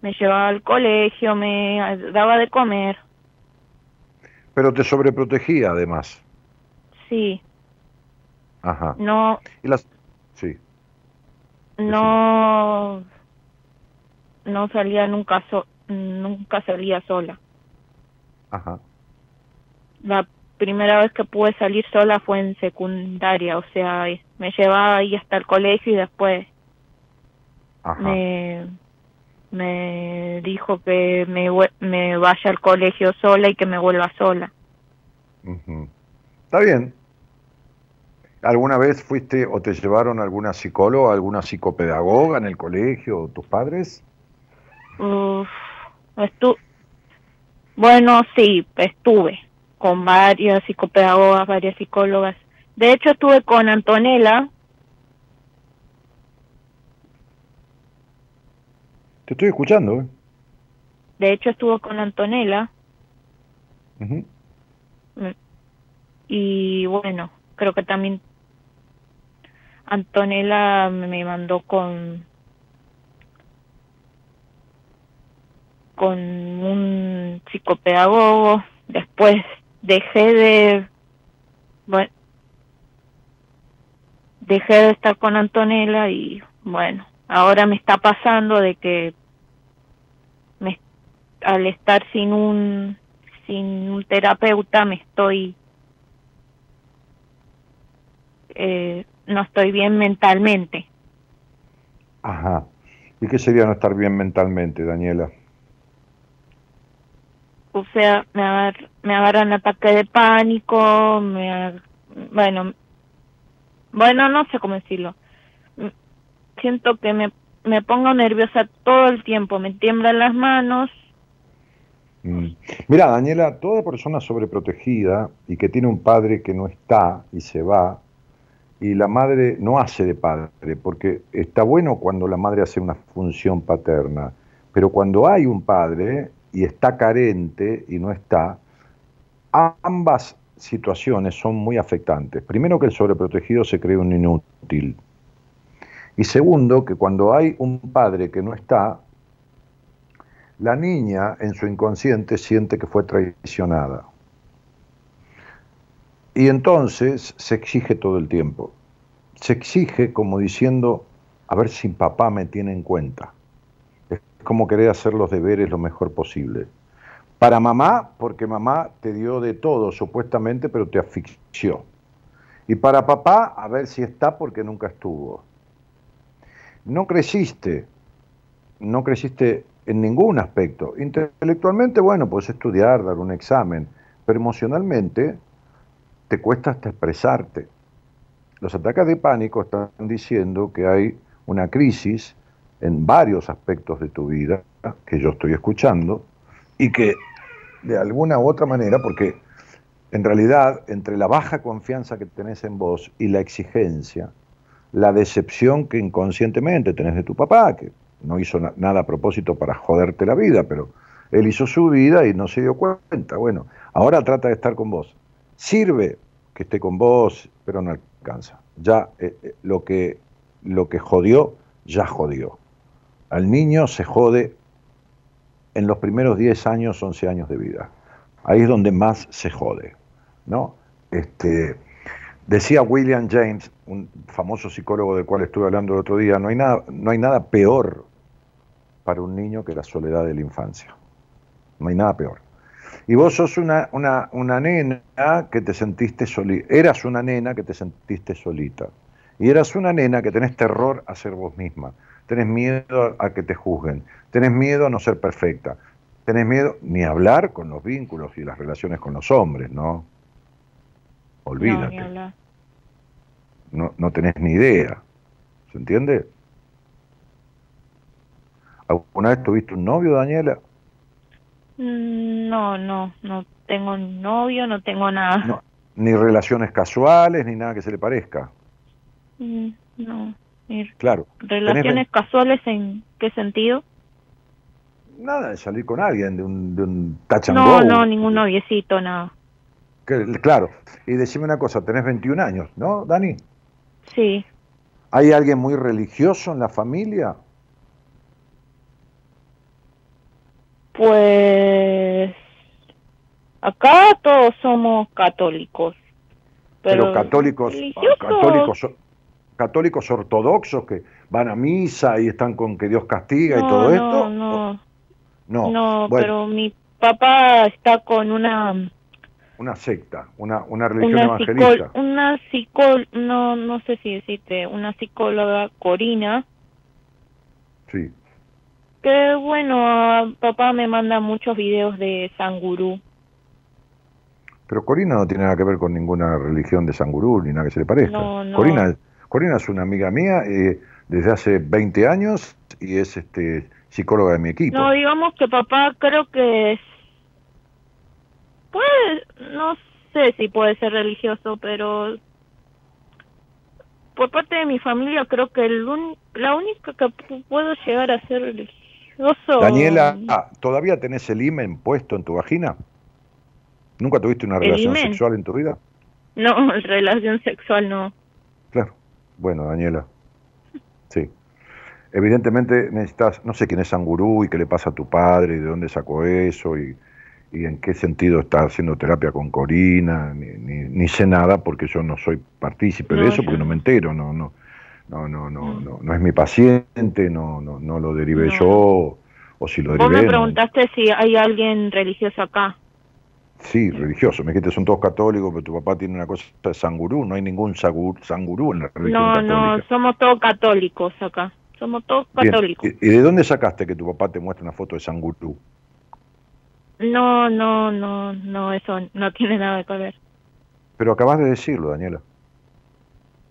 me llevaba al colegio, me daba de comer. Pero te sobreprotegía además. Sí. Ajá. No. ¿Y las... Sí. No. No salía nunca nunca salía sola. Ajá. La primera vez que pude salir sola fue en secundaria, o sea, me llevaba ahí hasta el colegio y después me me dijo que me, me vaya al colegio sola y que me vuelva sola. Está bien. ¿Alguna vez fuiste o te llevaron alguna psicóloga, alguna psicopedagoga en el colegio, tus padres? Uf, estu bueno, sí, estuve con varias psicopedagogas, varias psicólogas. De hecho, estuve con Antonella. Te estoy escuchando. ¿eh? De hecho, estuvo con Antonella. Y bueno, creo que también Antonella me mandó con con un psicopedagogo. Después dejé de, bueno, dejé de estar con Antonella y bueno, ahora me está pasando de que me, al estar sin un, sin un terapeuta me estoy, eh, no estoy bien mentalmente. Ajá. ¿Y qué sería no estar bien mentalmente, Daniela? o sea, me, agar, me agarran ataque de pánico, me, bueno, bueno, no sé cómo decirlo. Siento que me, me pongo nerviosa todo el tiempo, me tiemblan las manos. Mm. Mira, Daniela, toda persona sobreprotegida y que tiene un padre que no está y se va, y la madre no hace de padre, porque está bueno cuando la madre hace una función paterna, pero cuando hay un padre, y está carente y no está, ambas situaciones son muy afectantes. Primero que el sobreprotegido se cree un inútil. Y segundo, que cuando hay un padre que no está, la niña en su inconsciente siente que fue traicionada. Y entonces se exige todo el tiempo. Se exige como diciendo, a ver si papá me tiene en cuenta como querer hacer los deberes lo mejor posible. Para mamá, porque mamá te dio de todo, supuestamente, pero te asfixió. Y para papá, a ver si está porque nunca estuvo. No creciste, no creciste en ningún aspecto. Intelectualmente, bueno, puedes estudiar, dar un examen, pero emocionalmente te cuesta hasta expresarte. Los ataques de pánico están diciendo que hay una crisis en varios aspectos de tu vida que yo estoy escuchando y que de alguna u otra manera, porque en realidad entre la baja confianza que tenés en vos y la exigencia, la decepción que inconscientemente tenés de tu papá, que no hizo nada a propósito para joderte la vida, pero él hizo su vida y no se dio cuenta. Bueno, ahora trata de estar con vos. Sirve que esté con vos, pero no alcanza. Ya eh, eh, lo, que, lo que jodió, ya jodió. Al niño se jode en los primeros 10 años, 11 años de vida. Ahí es donde más se jode. ¿no? Este, decía William James, un famoso psicólogo del cual estuve hablando el otro día, no hay nada, no hay nada peor para un niño que la soledad de la infancia. No hay nada peor. Y vos sos una, una, una nena que te sentiste solita, eras una nena que te sentiste solita. Y eras una nena que tenés terror a ser vos misma, tenés miedo a que te juzguen, tenés miedo a no ser perfecta, tenés miedo ni hablar con los vínculos y las relaciones con los hombres, ¿no? Olvídate. No, no, no tenés ni idea. ¿Se entiende? ¿Alguna vez tuviste un novio, Daniela? Mm, no, no, no tengo novio, no tengo nada. ni relaciones casuales, ni nada que se le parezca. Mm, no. Claro. ¿Relaciones casuales en qué sentido? Nada, de salir con alguien, de un, de un touch No, no, ningún noviecito, nada. claro. Y decime una cosa, tenés 21 años, ¿no, Dani? Sí. ¿Hay alguien muy religioso en la familia? Pues acá todos somos católicos. Pero, católicos, católicos, católicos ortodoxos que van a misa y están con que Dios castiga y todo esto. No, no. No, pero mi papá está con una una secta, una, una religión evangelista. una psicóloga, no, no sé si decirte, una psicóloga Corina. Sí. Que bueno, papá me manda muchos videos de Sangurú. Pero Corina no tiene nada que ver con ninguna religión de Sangurú ni nada que se le parezca. Corina, Corina es una amiga mía eh, desde hace 20 años y es este psicóloga de mi equipo. No, digamos que papá creo que es... Pues, no sé si puede ser religioso, pero por parte de mi familia creo que el la única que puedo llegar a ser Daniela, ah, ¿todavía tenés el imen puesto en tu vagina? ¿Nunca tuviste una relación sexual en tu vida? No, relación sexual no. Claro. Bueno, Daniela. Sí. Evidentemente necesitas, no sé quién es Sangurú y qué le pasa a tu padre y de dónde sacó eso y, en qué sentido está haciendo terapia con Corina, ni, ni, sé nada porque yo no soy partícipe de eso porque no me entero, no, no, no, no, no, mm. no, no es mi paciente, no, no, no lo derivé yo, o si lo derivé. Vos me preguntaste si hay alguien religioso acá. Sí, religioso. Me dijiste son todos católicos, pero tu papá tiene una cosa de sangurú. No hay ningún sangurú en la religión no, católica. No, somos todos católicos acá. Somos todos católicos. ¿Y de dónde sacaste que tu papá te muestre una foto de sangurú? No, no, no, no, eso no tiene nada que ver. Pero acabas de decirlo, Daniela.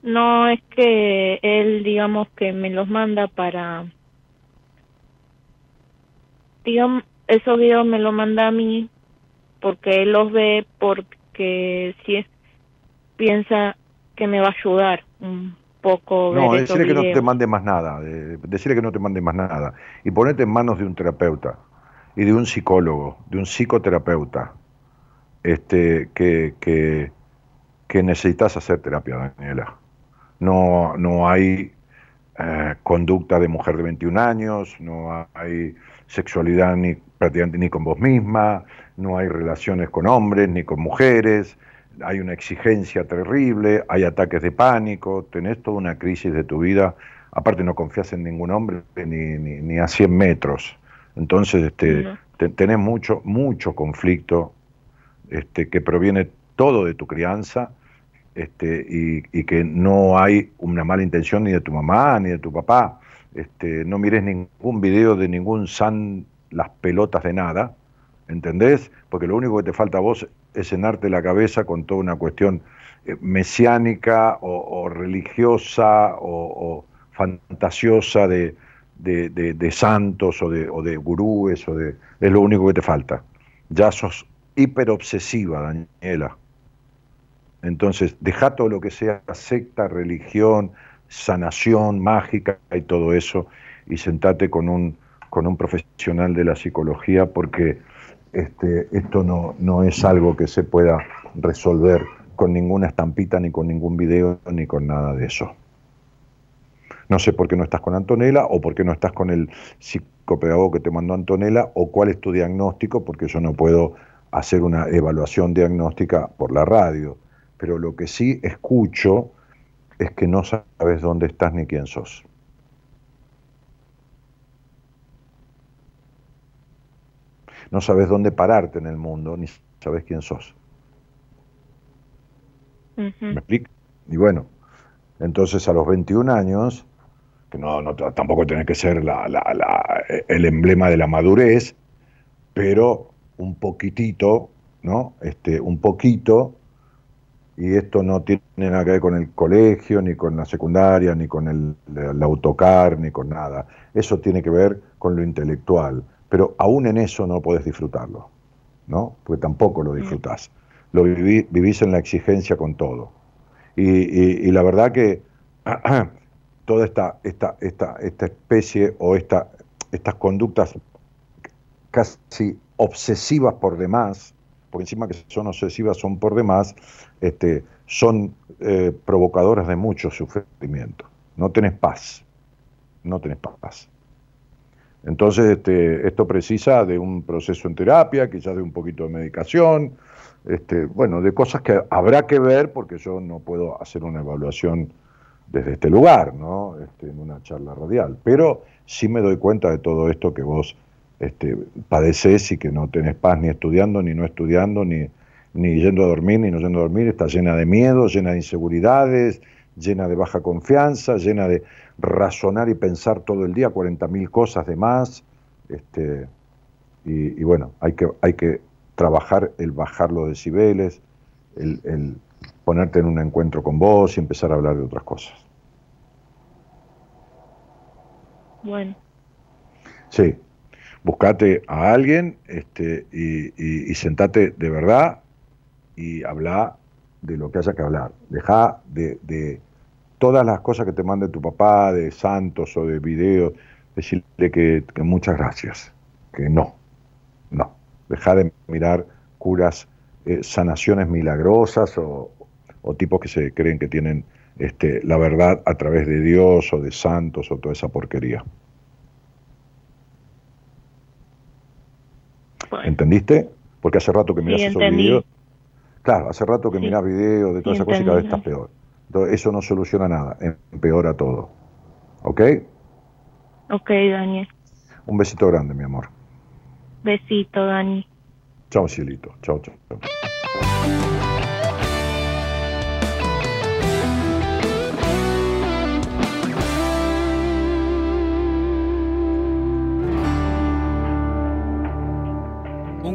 No, es que él, digamos, que me los manda para... Digamos, esos videos me los manda a mí porque él los ve porque si es, piensa que me va a ayudar un poco. No, decirle que no te mande más nada, decirle que no te mande más nada y ponete en manos de un terapeuta y de un psicólogo, de un psicoterapeuta, este, que, que, que necesitas hacer terapia, Daniela no, no hay eh, conducta de mujer de 21 años, no hay sexualidad ni prácticamente ni con vos misma, no hay relaciones con hombres ni con mujeres, hay una exigencia terrible, hay ataques de pánico, tenés toda una crisis de tu vida, aparte no confías en ningún hombre ni, ni, a 100 metros, entonces este, tenés mucho, mucho conflicto este, que proviene todo de tu crianza este, y, que no hay una mala intención ni de tu mamá ni de tu papá. Este, no mires ningún video de ningún san las pelotas de nada, ¿entendés? Porque lo único que te falta a vos es llenarte la cabeza con toda una cuestión eh, mesiánica o, religiosa o, fantasiosa de, santos o de, o de gurúes, o de, es lo único que te falta. Ya sos hiperobsesiva, Daniela. Entonces, deja todo lo que sea secta, religión, sanación mágica y todo eso, y sentate con un, con un profesional de la psicología, porque este, esto no, no es algo que se pueda resolver con ninguna estampita, ni con ningún video, ni con nada de eso. No sé por qué no estás con Antonella o por qué no estás con el psicopedagogo que te mandó Antonella o cuál es tu diagnóstico, porque yo no puedo hacer una evaluación diagnóstica por la radio pero lo que sí escucho es que no sabes dónde estás ni quién sos. no sabes dónde pararte en el mundo, ni sabes quién sos. ¿Me explico? Y bueno, entonces a los 21 años, que no, no tampoco tiene que ser la, el emblema de la madurez, pero un poquitito, ¿no? Este, un poquito, y esto no tiene nada que ver con el colegio, ni con la secundaria, ni con el, el autocar, ni con nada. Eso tiene que ver con lo intelectual, pero aún en eso no puedes disfrutarlo, ¿no? Porque tampoco lo disfrutás. Lo vivís en la exigencia con todo. Y, la verdad que toda esta, esta, esta, esta especie o esta, estas conductas casi obsesivas por demás, porque encima que son obsesivas son por demás, este, son eh, provocadoras de mucho sufrimiento. No tenés paz, no tenés paz. Entonces, este, esto precisa de un proceso en terapia, quizás de un poquito de medicación, este, bueno, de cosas que habrá que ver, porque yo no puedo hacer una evaluación desde este lugar, ¿no? Este, en una charla radial. Pero sí me doy cuenta de todo esto que vos este, padeces y que no tenés paz ni estudiando, ni no estudiando, ni, ni yendo a dormir, ni no yendo a dormir. Está llena de miedo, llena de inseguridades, llena de baja confianza, llena de razonar y pensar todo el día 40.000 cosas de más. Este, y, y, bueno, hay que, hay que trabajar el bajar los decibeles, el, ponerte en un encuentro con vos y empezar a hablar de otras cosas. Bueno. Sí, buscate a alguien este, y, sentate de verdad y habla de lo que haya que hablar. Deja de, todas las cosas que te mande tu papá, de santos o de videos, decirle que muchas gracias, que no, no dejar de mirar curas, eh, sanaciones milagrosas o, tipos que se creen que tienen este, la verdad a través de Dios o de santos o toda esa porquería. ¿Entendiste? Porque hace rato que miras esos videos. Claro, hace rato que miras videos de toda esa cosa y cada vez estás peor. Entonces, eso no soluciona nada, empeora todo. ¿Ok? Ok, Daniel. Un besito grande, mi amor. Besito, Dani. Chao, cielito. Chao, chao.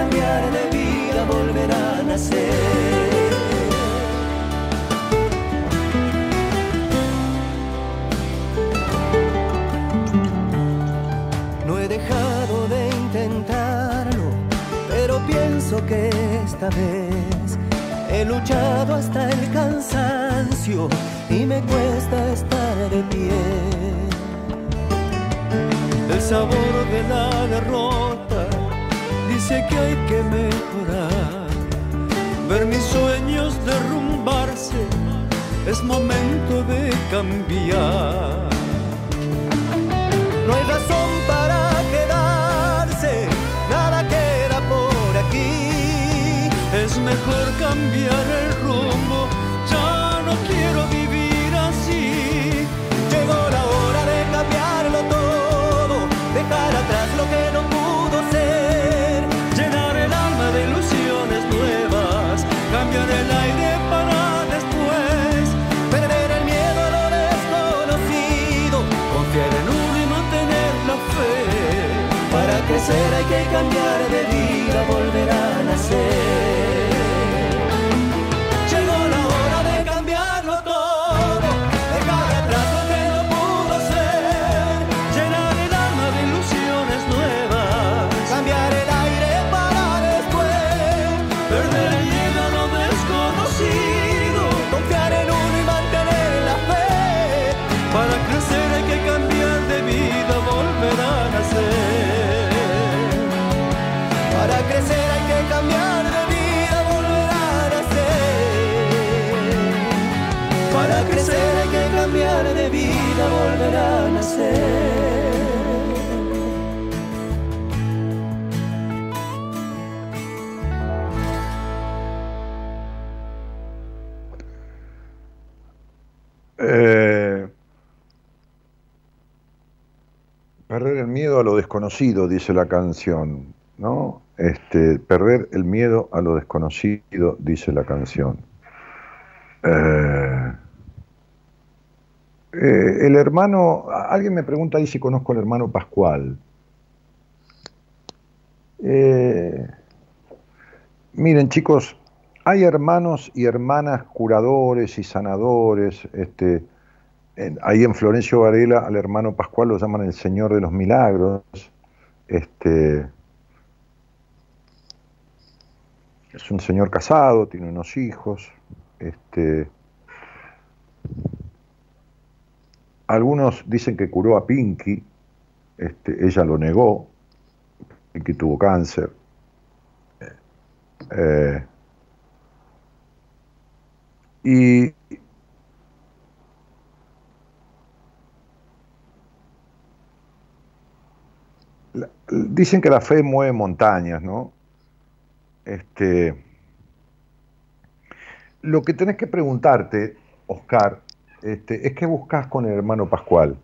cambiar de vida, volver a nacer. que esta vez he luchado hasta el cansancio y me cuesta estar de pie. El sabor de la derrota que hay que mejorar. Ver mis sueños derrumbarse es momento de cambiar. No hay razón para Es mejor cambiar el rumbo, ya no quiero vivir así. Llegó la hora de cambiarlo todo, dejar atrás lo que no cambiar el aire para después, perder el miedo a lo desconocido, confiar en uno y mantener la fe. Para crecer hay que cambiar de vida, volver a nacer. A lo desconocido, dice la canción, ¿no? Este, perder el miedo a lo desconocido, dice la canción. Eh, eh, el hermano, alguien me pregunta ahí si conozco al hermano Pascual. miren chicos, hay hermanos y hermanas curadores y sanadores. Este, ahí en Florencio Varela al hermano Pascual lo llaman el Señor de los Milagros. Este, es un señor casado, tiene unos hijos. Este, algunos dicen que curó a Pinky, este, ella lo negó, Pinky tuvo cáncer. Eh, y dicen que la fe mueve montañas, ¿no? Este, lo que tenés que preguntarte, Oscar, este, es qué buscas con el hermano Pascual.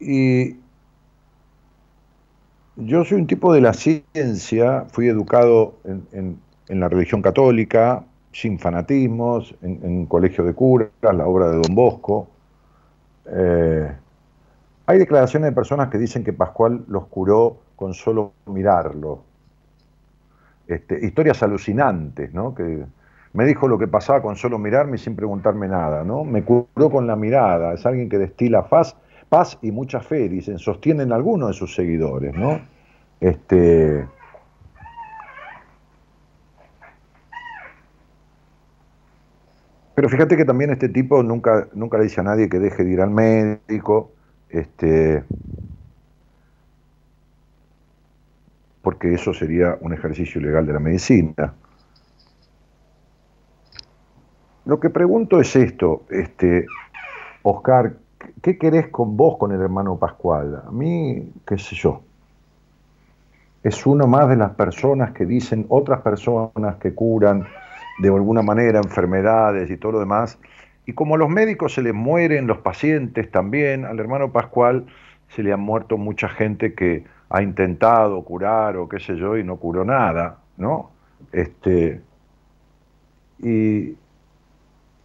Y yo soy un tipo de la ciencia, fui educado en, en la religión católica, sin fanatismos, en, colegio de curas, la obra de Don Bosco. Eh, hay declaraciones de personas que dicen que Pascual los curó con solo mirarlo. Este, historias alucinantes, ¿no? Que me dijo lo que pasaba con solo mirarme y sin preguntarme nada, ¿no? Me curó con la mirada. Es alguien que destila paz, paz y mucha fe, dicen, sostienen algunos de sus seguidores, ¿no? Este, Pero fíjate que también este tipo nunca, nunca le dice a nadie que deje de ir al médico, este, porque eso sería un ejercicio ilegal de la medicina. Lo que pregunto es esto, este, Oscar, ¿qué querés con vos con el hermano Pascual? A mí, qué sé yo. Es uno más de las personas que dicen otras personas que curan, de alguna manera enfermedades y todo lo demás. Y como a los médicos se les mueren los pacientes también, al hermano Pascual se le han muerto mucha gente que ha intentado curar o qué sé yo y no curó nada, ¿no? Este, y,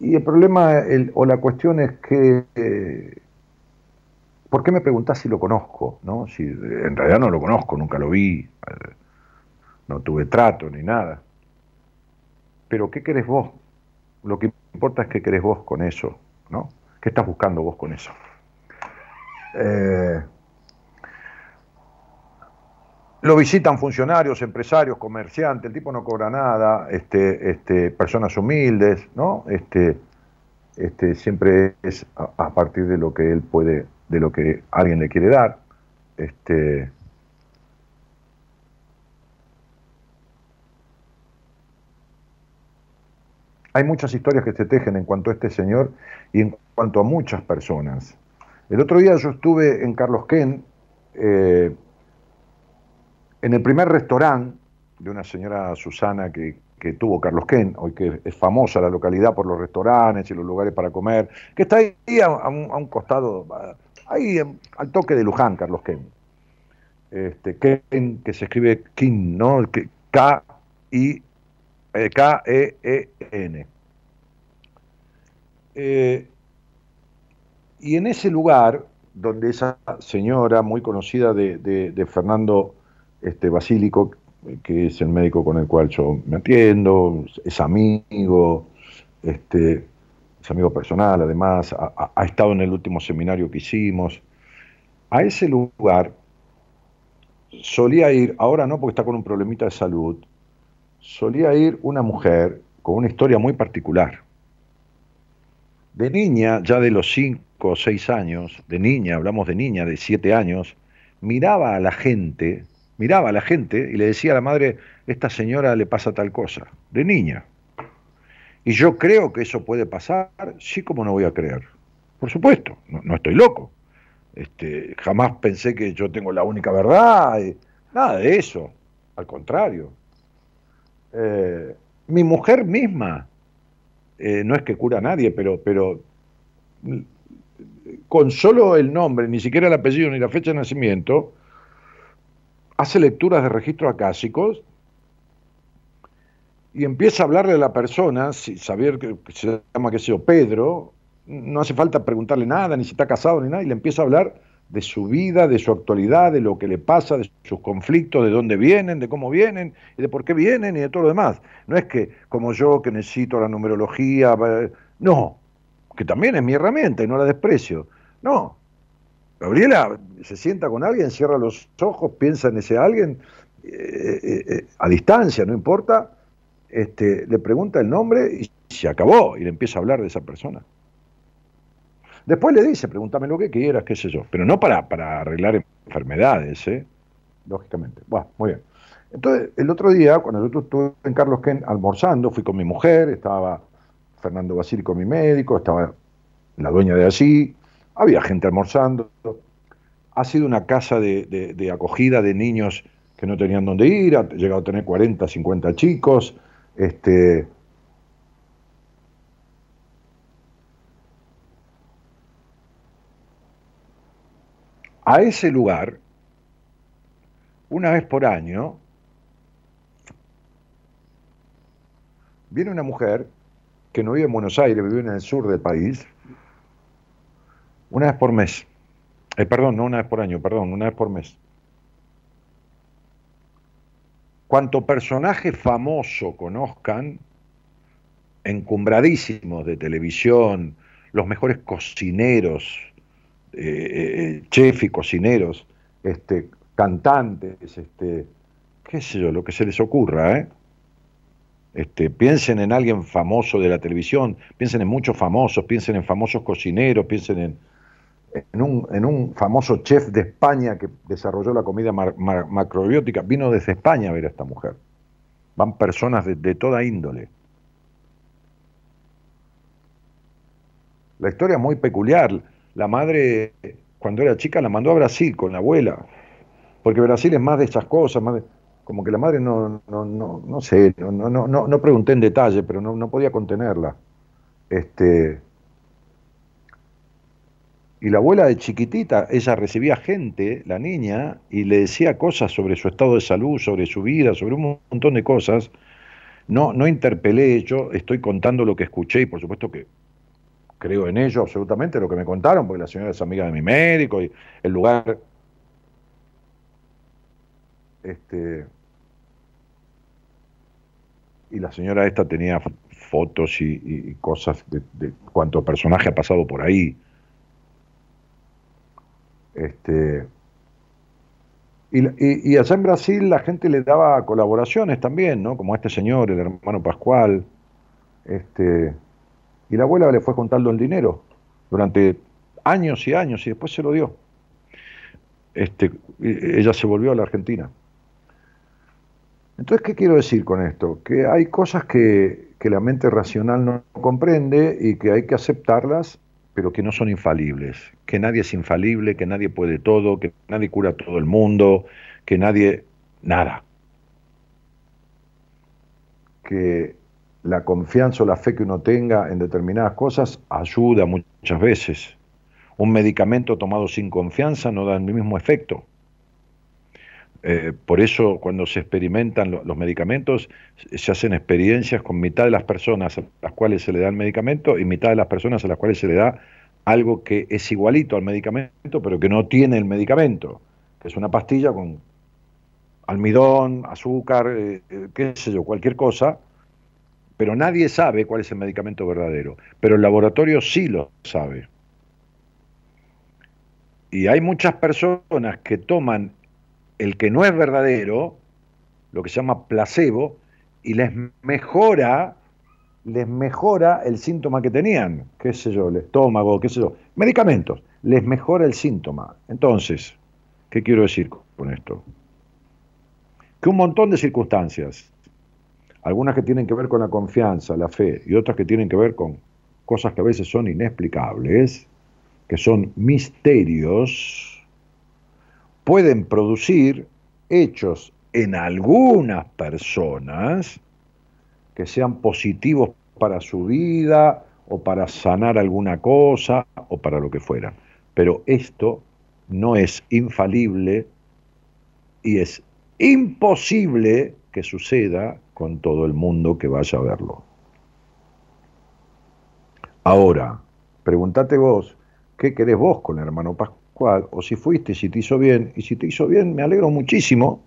y el problema o la cuestión es que, eh, ¿por qué me preguntás si lo conozco? ¿no? Si en realidad no lo conozco, nunca lo vi, eh, no tuve trato ni nada. Pero ¿qué querés vos? Lo que importa es qué querés vos con eso, ¿no? ¿Qué estás buscando vos con eso? Eh, lo visitan funcionarios, empresarios, comerciantes, el tipo no cobra nada, este, este, personas humildes, ¿no? Este, este, siempre es a, a, partir de lo que él puede, de lo que alguien le quiere dar. Este, Hay muchas historias que se tejen en cuanto a este señor y en cuanto a muchas personas. El otro día yo estuve en Carlos Ken, eh, en el primer restaurante de una señora Susana que, tuvo Carlos Ken, hoy que es famosa la localidad por los restaurantes y los lugares para comer, que está ahí a, un, costado, ahí al toque de Luján, Carlos Ken. Este, Ken, que se escribe Kin, ¿no? K-I K-E-E-N. Eh, y en ese lugar, donde esa señora muy conocida de, Fernando este, Basílico, que es el médico con el cual yo me atiendo, es amigo, este, es amigo personal, además, ha, estado en el último seminario que hicimos. A ese lugar solía ir, ahora no porque está con un problemita de salud, solía ir una mujer con una historia muy particular. De niña, ya de los 5 o 6 años, de niña, hablamos de niña de 7 años, miraba a la gente, miraba a la gente y le decía a la madre, esta señora le pasa tal cosa, de niña. Y yo creo que eso puede pasar, sí como no voy a creer. Por supuesto, no, estoy loco. Este, jamás pensé que yo tengo la única verdad, nada de eso, al contrario. Eh, mi mujer misma eh, no es que cura a nadie, pero, pero con solo el nombre, ni siquiera el apellido ni la fecha de nacimiento, hace lecturas de registros acásicos y empieza a hablarle a la persona, si saber que se llama, que sea Pedro, no hace falta preguntarle nada, ni si está casado ni nada, y le empieza a hablar de su vida, de su actualidad, de lo que le pasa, de sus conflictos, de dónde vienen, de cómo vienen, y de por qué vienen y de todo lo demás. No es que como yo que necesito la numerología, no, que también es mi herramienta y no la desprecio. No, Gabriela se sienta con alguien, cierra los ojos, piensa en ese alguien eh, eh, eh, a distancia, no importa, este, le pregunta el nombre y se acabó y le empieza a hablar de esa persona. Después le dice, pregúntame lo que quieras, qué sé yo, pero no para, para arreglar enfermedades, ¿eh? lógicamente. Bueno, muy bien. Entonces, el otro día, cuando yo estuve en Carlos Ken almorzando, fui con mi mujer, estaba Fernando Basili con mi médico, estaba la dueña de allí, había gente almorzando. Ha sido una casa de, de acogida de niños que no tenían dónde ir, ha llegado a tener 40, 50 chicos, este, a ese lugar, una vez por año, viene una mujer que no vive en Buenos Aires, vive en el sur del país, una vez por mes. Eh, perdón, no una vez por año, perdón, una vez por mes. Cuanto personaje famoso conozcan, encumbradísimos de televisión, los mejores cocineros, eh, chef y cocineros, este, cantantes, este, qué sé yo, lo que se les ocurra, ¿eh? Este, piensen en alguien famoso de la televisión, piensen en muchos famosos, piensen en famosos cocineros, piensen en, en un, famoso chef de España que desarrolló la comida macrobiótica, vino desde España a ver a esta mujer. Van personas de, toda índole. La historia es muy peculiar. La madre, cuando era chica, la mandó a Brasil con la abuela, porque Brasil es más de estas cosas, más como que la madre no, no, no, no sé, no, no, no, no pregunté en detalle, pero no, no podía contenerla. Este, y la abuela de chiquitita, ella recibía gente, la niña, y le decía cosas sobre su estado de salud, sobre su vida, sobre un montón de cosas. No, no interpelé, yo estoy contando lo que escuché y por supuesto que creo en ello absolutamente, lo que me contaron, porque la señora es amiga de mi médico y el lugar... Este, y la señora esta tenía fotos y, cosas de, de cuánto personaje ha pasado por ahí. Este, y, allá en Brasil la gente le daba colaboraciones también, ¿no? Como este señor, el hermano Pascual. Este, y la abuela le fue contando el dinero durante años y años y después se lo dio. Este, ella se volvió a la Argentina. Entonces, ¿qué quiero decir con esto? Que hay cosas que, que la mente racional no comprende y que hay que aceptarlas pero que no son infalibles, que nadie es infalible, que nadie puede todo, que nadie cura a todo el mundo, que nadie, nada. Que la confianza o la fe que uno tenga en determinadas cosas ayuda muchas veces. Un medicamento tomado sin confianza no da el mismo efecto. Eh, por eso cuando se experimentan los medicamentos, se hacen experiencias con mitad de las personas a las cuales se le da el medicamento y mitad de las personas a las cuales se le da algo que es igualito al medicamento, pero que no tiene el medicamento, que es una pastilla con almidón, azúcar, eh, eh, qué sé yo, cualquier cosa, pero nadie sabe cuál es el medicamento verdadero, pero el laboratorio sí lo sabe. Y hay muchas personas que toman el que no es verdadero, lo que se llama placebo, y les mejora, les mejora el síntoma que tenían, qué sé yo, el estómago, qué sé yo, medicamentos, les mejora el síntoma. Entonces, ¿qué quiero decir con esto? Que un montón de circunstancias, algunas que tienen que ver con la confianza, la fe, y otras que tienen que ver con cosas que a veces son inexplicables, que son misterios, pueden producir hechos en algunas personas que sean positivos para su vida o para sanar alguna cosa o para lo que fuera. Pero esto no es infalible y es imposible que suceda con todo el mundo que vaya a verlo. Ahora, pregúntate vos, ¿qué querés vos con el hermano Pascual? O si fuiste, si te hizo bien, y si te hizo bien, me alegro muchísimo.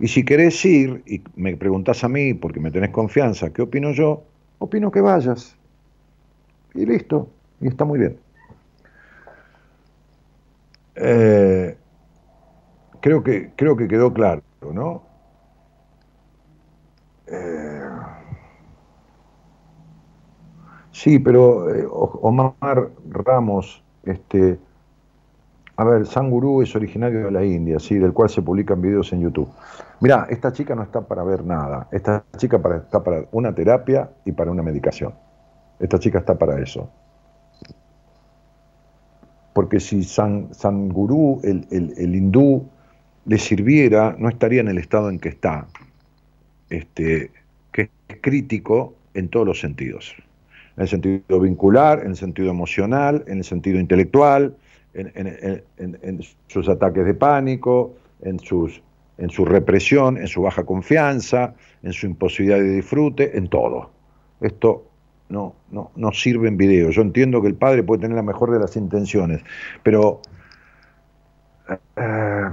Y si querés ir y me preguntás a mí, porque me tenés confianza, ¿qué opino yo? Opino que vayas. Y listo, y está muy bien. Eh, creo, que, creo que quedó claro, ¿no? Eh, sí, pero eh, Omar Ramos, este, a ver, Sangurú es originario de la India, sí, del cual se publican videos en YouTube. Mira, esta chica no está para ver nada. Esta chica está para una terapia y para una medicación. Esta chica está para eso. Porque si San, Sangurú, el, el hindú, le sirviera, no estaría en el estado en que está este, que es crítico en todos los sentidos. En el sentido vincular, en el sentido emocional, en el sentido intelectual, en, sus ataques de pánico, en, su represión, en su baja confianza, en su imposibilidad de disfrute, en todo. Esto no, no, no sirve en video. Yo entiendo que el padre puede tener la mejor de las intenciones, pero eh,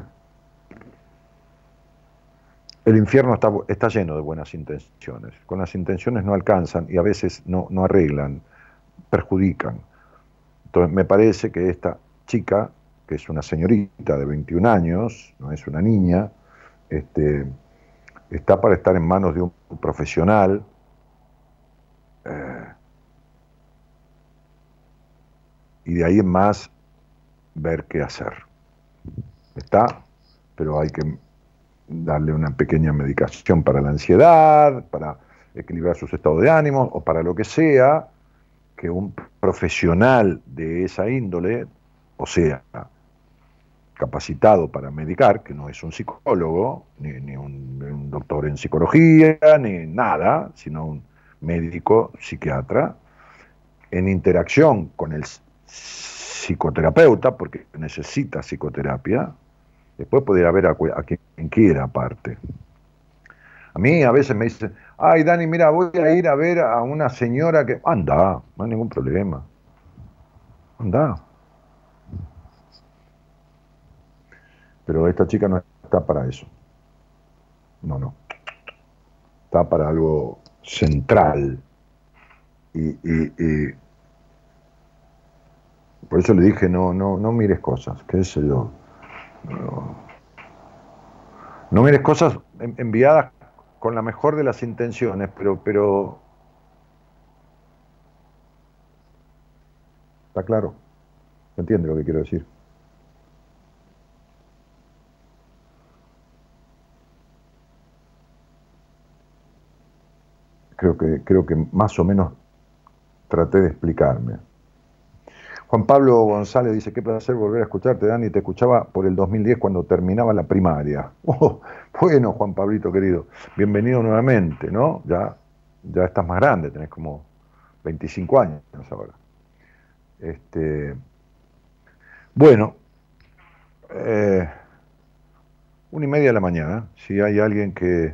el infierno está, está, lleno de buenas intenciones. Con las intenciones no alcanzan y a veces no, no arreglan, perjudican. Entonces me parece que esta chica, que es una señorita de 21 años, no es una niña, este, está para estar en manos de un profesional. Eh, y de ahí en más ver qué hacer. Está, pero hay que darle una pequeña medicación para la ansiedad, para equilibrar sus estados de ánimo o para lo que sea, que un profesional de esa índole, o sea, capacitado para medicar, que no es un psicólogo, ni, un, doctor en psicología, ni nada, sino un médico psiquiatra, en interacción con el psicoterapeuta, porque necesita psicoterapia, Después podría haber a, quien quiera aparte. A mí a veces me dicen, ay Dani, mira, voy a ir a ver a una señora que... Anda, no hay ningún problema. Anda. Pero esta chica no está para eso. No, no. Está para algo central. Y, y por eso le dije, no, no, no mires cosas, qué sé yo. No, mires cosas enviadas con la mejor de las intenciones, pero, pero ¿Está claro? ¿Se entiende lo que quiero decir? Creo que, creo que más o menos traté de explicarme. Juan Pablo González dice, qué placer volver a escucharte, Dani, te escuchaba por el 2010 cuando terminaba la primaria. Oh, bueno, Juan Pablito querido, bienvenido nuevamente, ¿no? Ya, ya estás más grande, tenés como 25 años ahora. Este, bueno, eh, una y media de la mañana, si hay alguien que,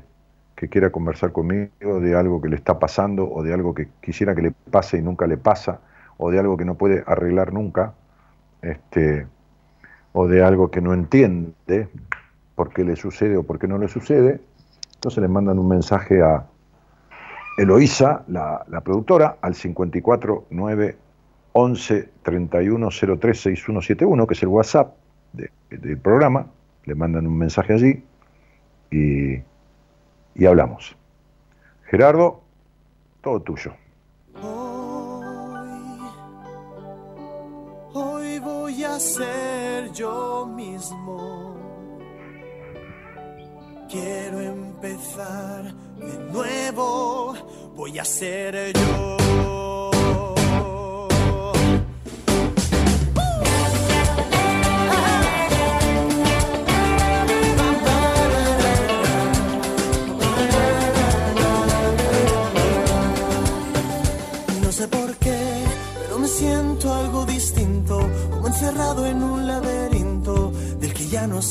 que quiera conversar conmigo de algo que le está pasando o de algo que quisiera que le pase y nunca le pasa, o de algo que no puede arreglar nunca, este, o de algo que no entiende por qué le sucede o por qué no le sucede, entonces le mandan un mensaje a Eloísa, la, productora, al 54 9 11 31 03 6171, que es el WhatsApp del programa, le mandan un mensaje allí y, y hablamos. Gerardo, todo tuyo. Ser yo mismo. Quiero empezar de nuevo, voy a ser yo.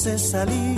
Sé salir,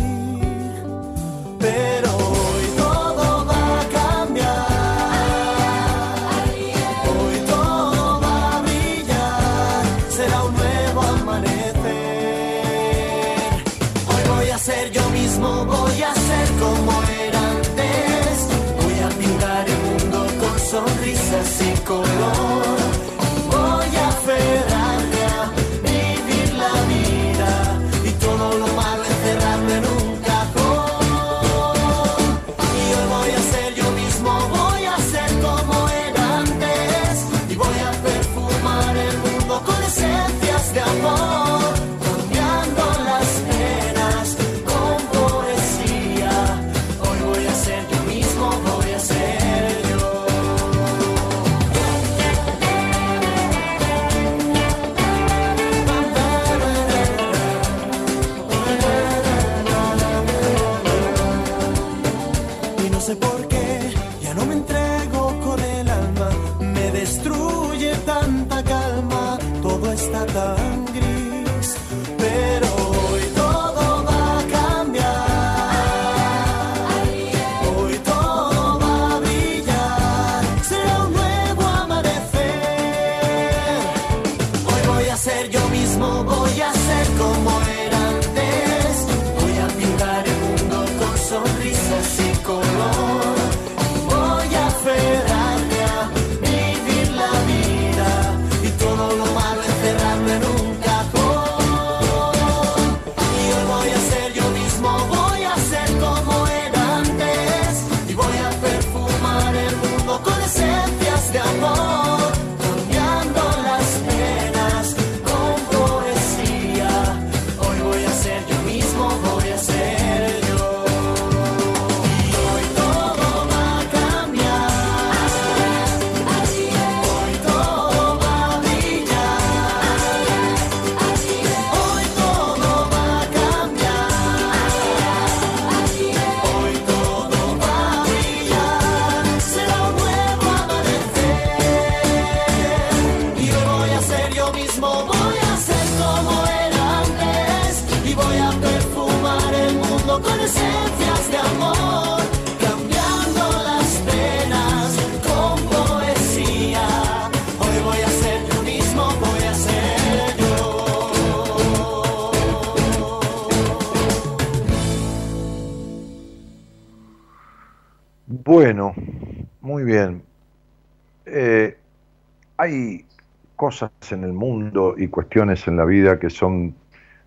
cuestiones en la vida que son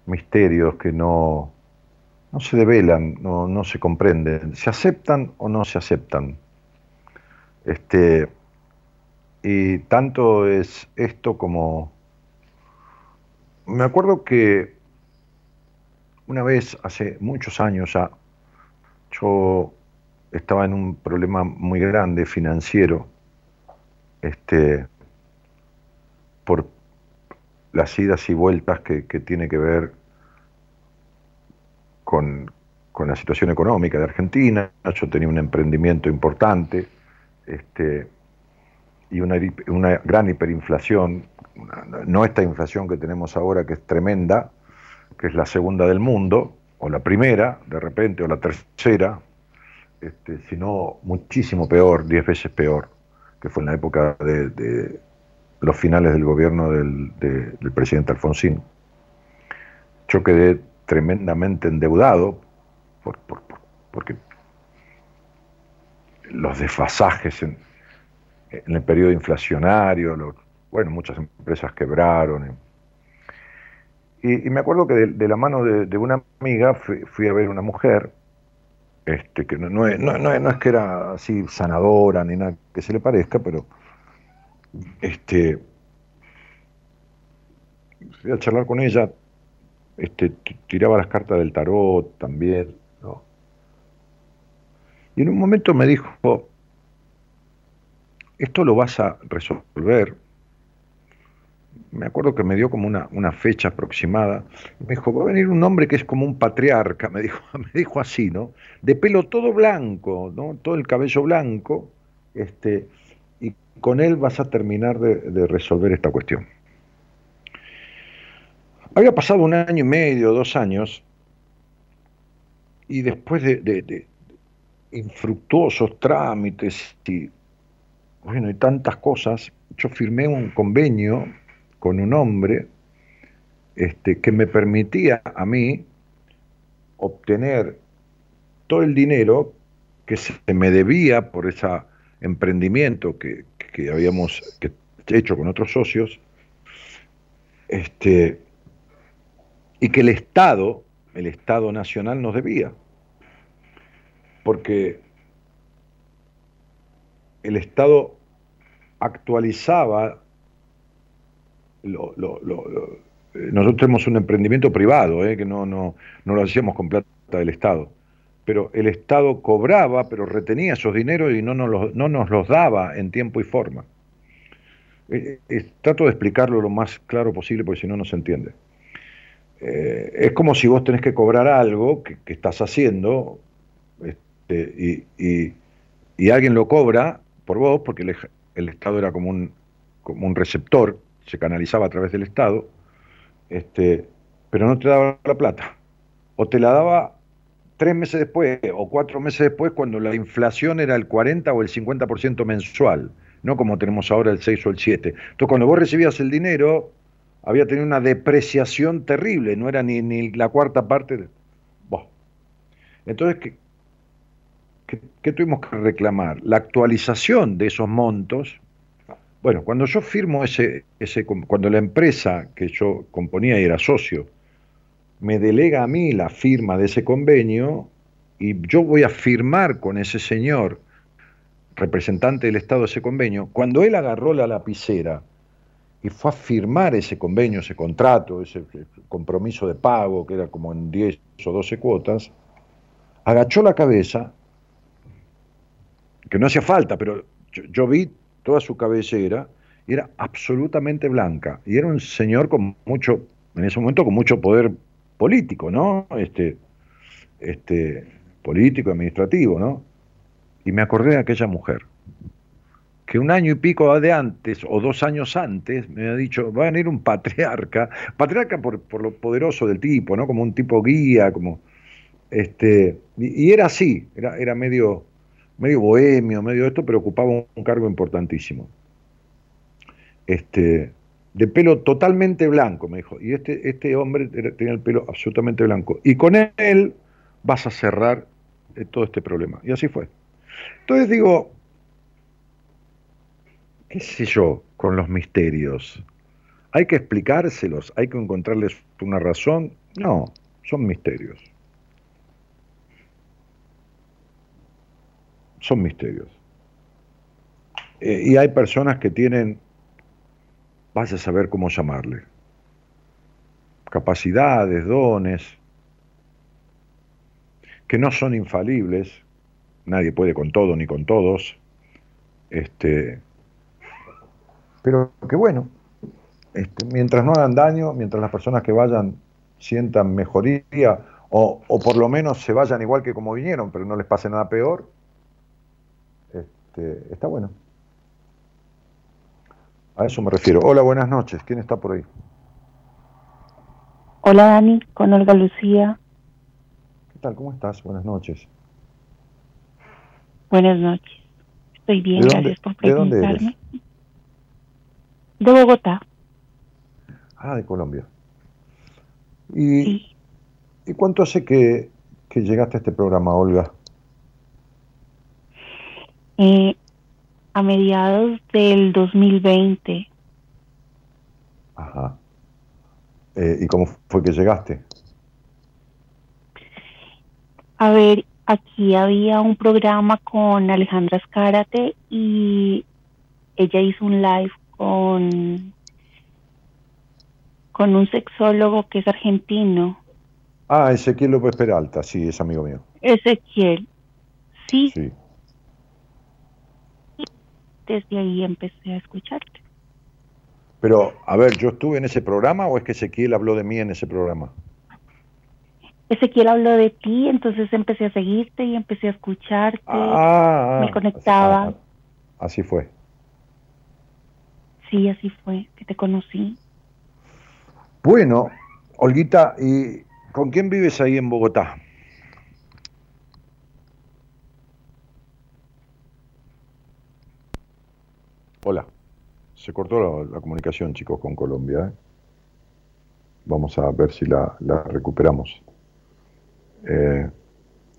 misterios que no, no se develan, no, no se comprenden. ¿Se aceptan o no se aceptan? Este, y tanto es esto como... Me acuerdo que una vez, hace muchos años ya, yo estaba en un problema muy grande financiero, este, por las idas y vueltas que, tiene que ver con, la situación económica de Argentina. Yo tenía un emprendimiento importante este, y una, gran hiperinflación, no esta inflación que tenemos ahora que es tremenda, que es la segunda del mundo, o la primera de repente, o la tercera, este, sino muchísimo peor, diez veces peor, que fue en la época de los finales del gobierno del, de- del presidente Alfonsín. Yo quedé tremendamente endeudado por- por- por- porque los desfasajes en, el periodo inflacionario, bueno, muchas empresas quebraron. Y, me acuerdo que de, la mano de, una amiga fui, a ver una mujer, este, que no, no es que era así sanadora ni nada que se le parezca, pero este, fui a charlar con ella, este, tiraba las cartas del tarot también, ¿no? Y en un momento me dijo, esto lo vas a resolver. Me acuerdo que me dio como una, una fecha aproximada. Me dijo, va a venir un hombre que es como un patriarca, me dijo, me dijo así, ¿no? De pelo todo blanco, ¿no? Todo el cabello blanco, este, con él vas a terminar de, resolver esta cuestión. Había pasado un año y medio, dos años, y después de, infructuosos trámites y, bueno, y tantas cosas, yo firmé un convenio con un hombre este, que me permitía a mí obtener todo el dinero que se me debía por ese emprendimiento que, que habíamos hecho con otros socios, este, y que el Estado, el Estado Nacional nos debía. Porque el Estado actualizaba, nosotros tenemos un emprendimiento privado, eh, que no, no, no lo hacíamos con plata del Estado, pero el Estado cobraba, pero retenía esos dineros y no nos los, no nos los daba en tiempo y forma. Eh, eh, trato de explicarlo lo más claro posible porque si no, no se entiende. Eh, es como si vos tenés que cobrar algo que, estás haciendo este, y, alguien lo cobra por vos porque el, Estado era como un, como un receptor, se canalizaba a través del Estado, este, pero no te daba la plata. O te la daba tres meses después o cuatro meses después cuando la inflación era el 40 o el 50% mensual no como tenemos ahora el 6 o el 7. Entonces, cuando vos recibías el dinero, había tenido una depreciación terrible, no era ni, ni la cuarta parte. Entonces, ¿qué, ¿qué, tuvimos que reclamar? La actualización de esos montos. Bueno, cuando yo firmo ese, ese, cuando la empresa que yo componía y era socio, me delega a mí la firma de ese convenio y yo voy a firmar con ese señor representante del Estado ese convenio, cuando él agarró la lapicera y fue a firmar ese convenio, ese contrato, ese compromiso de pago, que era como en 10 o 12 cuotas, agachó la cabeza, que no hacía falta, pero yo, vi toda su cabecera, y era absolutamente blanca, y era un señor con mucho, en ese momento con mucho poder político, ¿no? Este, este, político, administrativo, ¿no? Y me acordé de aquella mujer, que un año y pico de antes, o dos años antes, me ha dicho, va a venir un patriarca, patriarca por, lo poderoso del tipo, ¿no? Como un tipo guía, como... Este, y, era así, era, era medio, medio bohemio, medio esto, pero ocupaba un, cargo importantísimo. Este, de pelo totalmente blanco, me dijo. Y este, este hombre tenía el pelo absolutamente blanco. Y con él vas a cerrar eh, todo este problema. Y así fue. Entonces digo, qué sé yo, con los misterios. ¿Hay que explicárselos? ¿Hay que encontrarles una razón? No, son misterios. Son misterios. Eh, y hay personas que tienen, vas a saber cómo llamarle, capacidades, dones, que no son infalibles, nadie puede con todo ni con todos. Este, pero que bueno, este, mientras no hagan daño, mientras las personas que vayan sientan mejoría o, o, por lo menos se vayan igual que como vinieron, pero no les pase nada peor, este, está bueno. A eso me refiero. Hola, buenas noches. ¿Quién está por ahí? Hola, Dani, con Olga Lucía. ¿Qué tal? ¿Cómo estás? Buenas noches. Buenas noches. Estoy bien, gracias por preguntarme. ¿De dónde eres? De Bogotá. Ah, de Colombia. ¿Y, ¿y cuánto hace que, llegaste a este programa, Olga? Eh, a mediados del 2020. Ajá. Eh, ¿Y cómo fue que llegaste? A ver, aquí había un programa con Alejandra Escárate y ella hizo un live con con un sexólogo que es argentino. Ah, Ezequiel López Peralta, sí, es amigo mío. Ezequiel, sí. Sí. Desde ahí empecé a escucharte. Pero, a ver, ¿yo estuve en ese programa o es que Ezequiel habló de mí en ese programa? Ezequiel habló de ti, entonces empecé a seguirte y empecé a escucharte, ah, me conectaba. Ah, así fue. Sí, así fue, que te conocí. Bueno, Olguita, ¿y con quién vives ahí en Bogotá? Hola. Se cortó la, comunicación, chicos, con Colombia. ¿eh? Vamos a ver si la, recuperamos. Eh,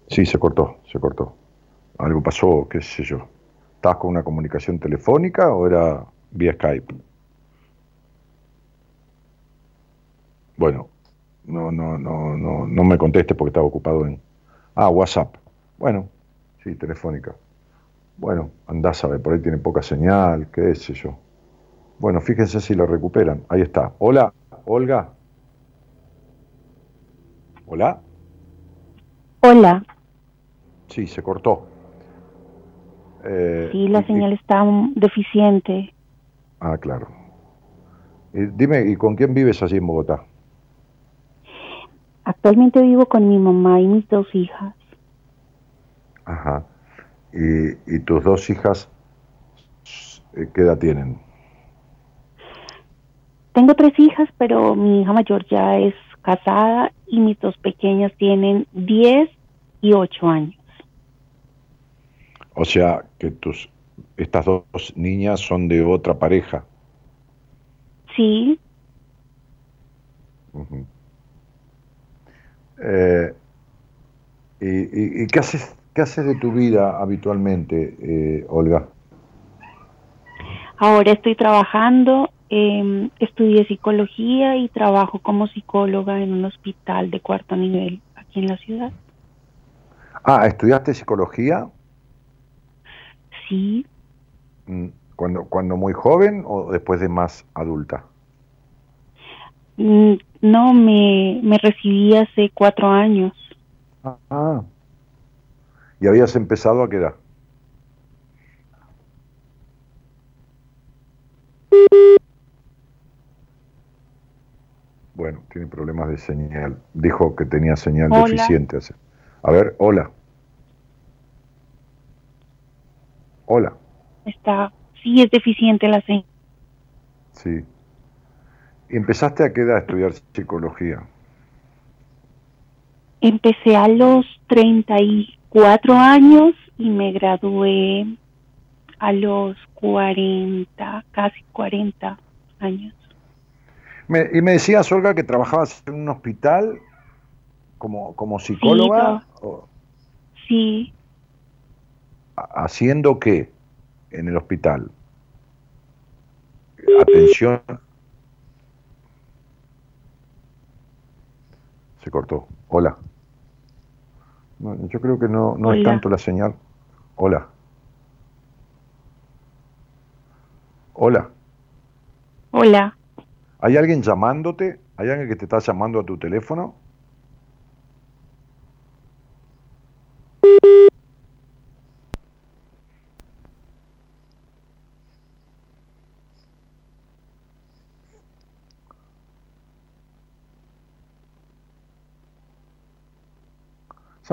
sí, se cortó, se cortó. Algo pasó, qué sé yo. ¿Estabas con una comunicación telefónica o era vía Skype? Bueno, no, no, no, no, no me conteste porque estaba ocupado en. Ah, WhatsApp. Bueno, sí, telefónica. Bueno, andás a ver, por ahí tiene poca señal, qué sé yo. Bueno, fíjense si lo recuperan. Ahí está. Hola, Olga. Hola. Hola. Sí, se cortó. Eh, sí, la señal está deficiente. Ah, claro. dime, ¿y con quién vives allí en Bogotá? Actualmente vivo con mi mamá y mis dos hijas. Ajá. ¿Y, y tus dos hijas eh, qué edad tienen? Tengo tres hijas, pero mi hija mayor ya es casada y mis dos pequeñas tienen 10 y 8 años. O sea, que tus estas dos niñas son de otra pareja. Sí. Eh, y, qué haces qué haces de tu vida habitualmente, eh, Olga? Ahora estoy trabajando, eh, estudié psicología y trabajo como psicóloga en un hospital de cuarto nivel aquí en la ciudad. Ah, ¿estudiaste psicología? Sí. Mm, ¿Cuando, cuando muy joven o después de más adulta? Mm, no, me, me recibí hace cuatro años. Ah. ¿Y habías empezado a qué edad? Bueno, tiene problemas de señal. Dijo que tenía señal deficiente. A ver, hola. Hola. Está, sí es deficiente la señal. Sí. ¿Empezaste a qué edad a estudiar psicología? Empecé a los 34 años y me gradué a los 40, casi 40 años. y me decías, Olga, que trabajabas en un hospital como, como psicóloga. Sí. ¿Haciendo qué en el hospital? Atención. Se cortó. Hola. Yo creo que no, no es tanto la señal. Hola. Hola. Hola. ¿Hay alguien llamándote? ¿Hay alguien que te está llamando a tu teléfono?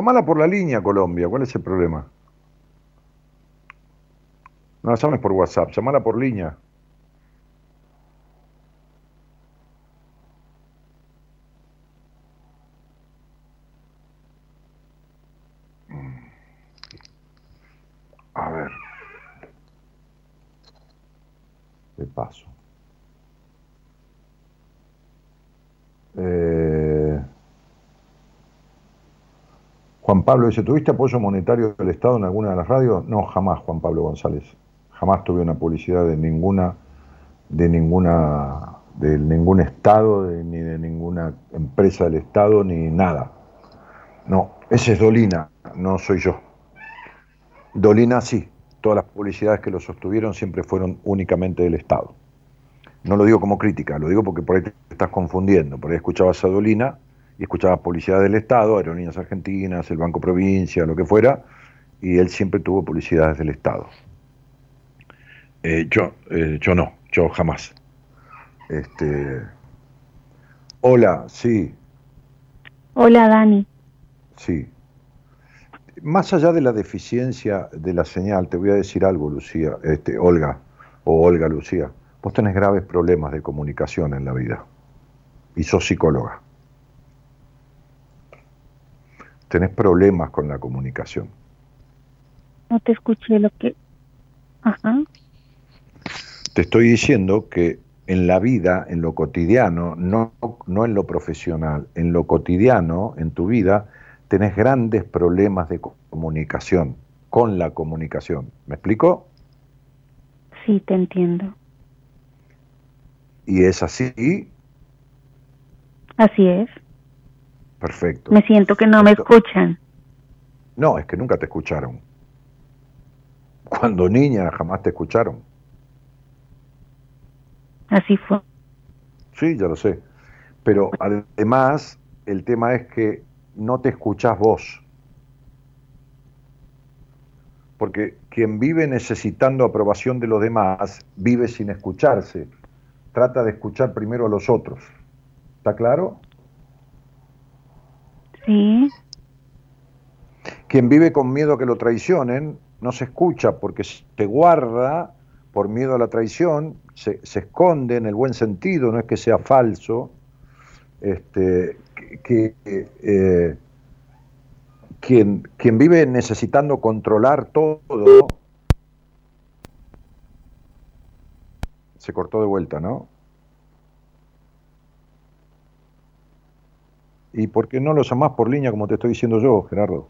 Llamala por la línea, Colombia. ¿Cuál es el problema? No la llames por WhatsApp, llamala por línea. A ver. De paso. Eh, Juan Pablo dice, ¿tuviste apoyo monetario del Estado en alguna de las radios? No, jamás, Juan Pablo González. Jamás tuve una publicidad de ninguna, de ninguna, de ningún Estado, ni de ninguna empresa del Estado, ni nada. No, ese es Dolina, no soy yo. Dolina sí, todas las publicidades que lo sostuvieron siempre fueron únicamente del Estado. No lo digo como crítica, lo digo porque por ahí te estás confundiendo. Por ahí escuchabas a Dolina y escuchabas publicidad del Estado, Aerolíneas Argentinas, el Banco Provincia, lo que fuera, y él siempre tuvo publicidades del Estado. Eh, yo, eh, yo no, yo jamás. Este, hola, sí. Hola, Dani. Sí. Más allá de la deficiencia de la señal, te voy a decir algo, Lucía, este, Olga, o Olga Lucía. Vos tenés graves problemas de comunicación en la vida. Y sos psicóloga. Tenés problemas con la comunicación. No te escuché lo que... Ajá. te estoy diciendo que en la vida, en lo cotidiano, no, no en lo profesional, en lo cotidiano, en tu vida, tenés grandes problemas de comunicación, con la comunicación. ¿Me explico? Sí, te entiendo. ¿Y es así? Así es. Perfecto. Me siento que no me escuchan. No, es que nunca te escucharon. Cuando niña jamás te escucharon. Así fue. Sí, ya lo sé. Pero además, el tema es que no te escuchás vos. Porque quien vive necesitando aprobación de los demás, vive sin escucharse. Trata de escuchar primero a los otros. ¿Está claro? Sí. Quien vive con miedo a que lo traicionen, no se escucha porque se guarda por miedo a la traición, se, esconde en el buen sentido, no es que sea falso, este, que, eh, quien, quien vive necesitando controlar todo, se cortó de vuelta, ¿no? ¿Y por qué no los llamás por línea como te estoy diciendo yo, Gerardo?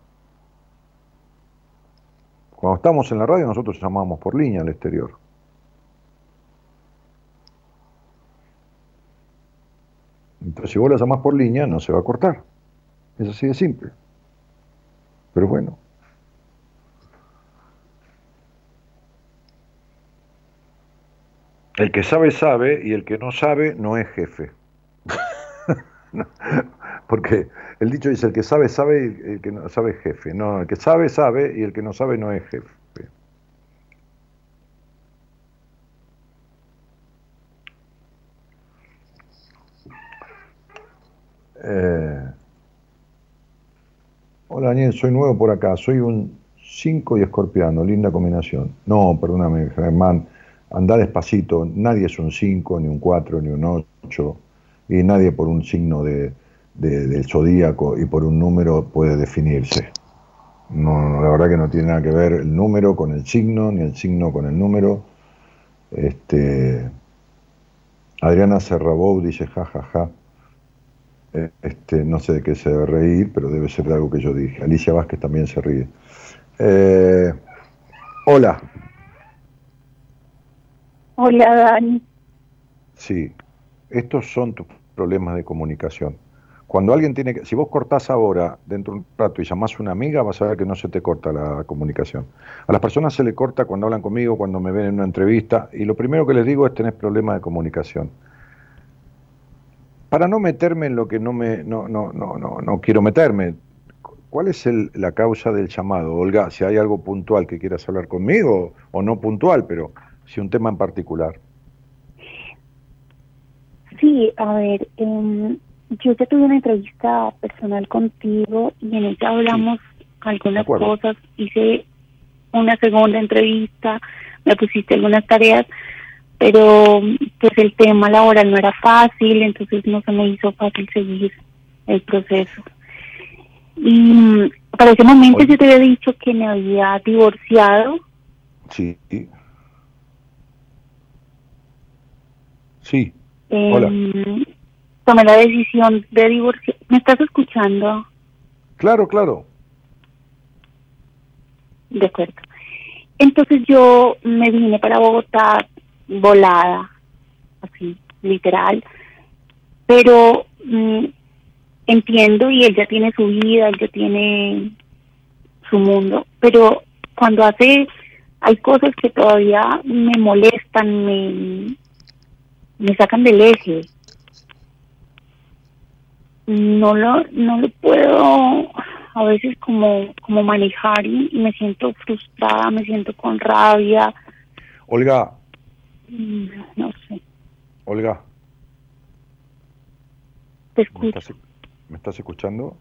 Cuando estamos en la radio nosotros llamamos por línea al exterior. Entonces si vos la llamás por línea no se va a cortar. Es así de simple. Pero bueno. El que sabe sabe y el que no sabe no es jefe. Porque el dicho dice, el que sabe, sabe y el que no sabe es jefe. No, el que sabe, sabe y el que no sabe no es jefe. Eh, hola Daniel, soy nuevo por acá, soy un 5 y escorpiano, linda combinación. No, perdóname Germán, anda despacito, nadie es un 5, ni un 4, ni un 8, y nadie por un signo de, del zodíaco y por un número puede definirse. No, la verdad que no tiene nada que ver el número con el signo, ni el signo con el número. Este, Adriana Serrabou dice jajaja. Ja, ja. Este, no sé de qué se debe reír, pero debe ser de algo que yo dije. Alicia Vázquez también se ríe. Eh, hola. Hola, Dani. Sí, estos son tus problemas de comunicación. Cuando alguien tiene que, si vos cortás ahora dentro de un rato y llamás a una amiga, vas a ver que no se te corta la comunicación. A las personas se le corta cuando hablan conmigo, cuando me ven en una entrevista, y lo primero que les digo es tener problemas de comunicación. Para no meterme en lo que no me no, no, no, no, no quiero meterme, ¿cuál es la causa del llamado? Olga, si hay algo puntual que quieras hablar conmigo, o no puntual, pero si un tema en particular. Sí, a ver, eh, yo ya tuve una entrevista personal contigo y en ella hablamos algunas cosas, hice una segunda entrevista, me pusiste algunas tareas, pero pues el tema laboral no era fácil, entonces no se me hizo fácil seguir el proceso. Y para ese momento yo te había dicho que me había divorciado. Sí. Sí. Hola. Tomé la decisión de divorciar. ¿Me estás escuchando? Claro, claro. De acuerdo. Entonces yo me vine para Bogotá volada, así, literal. Pero mm, entiendo y él ya tiene su vida, él ya tiene su mundo. Pero cuando hace, hay cosas que todavía me molestan, me, me sacan del eje no lo no lo puedo a veces como como manejar y, me siento frustrada me siento con rabia. Olga. Mm, no sé. Olga. Te escucho. ¿Me estás, escuchando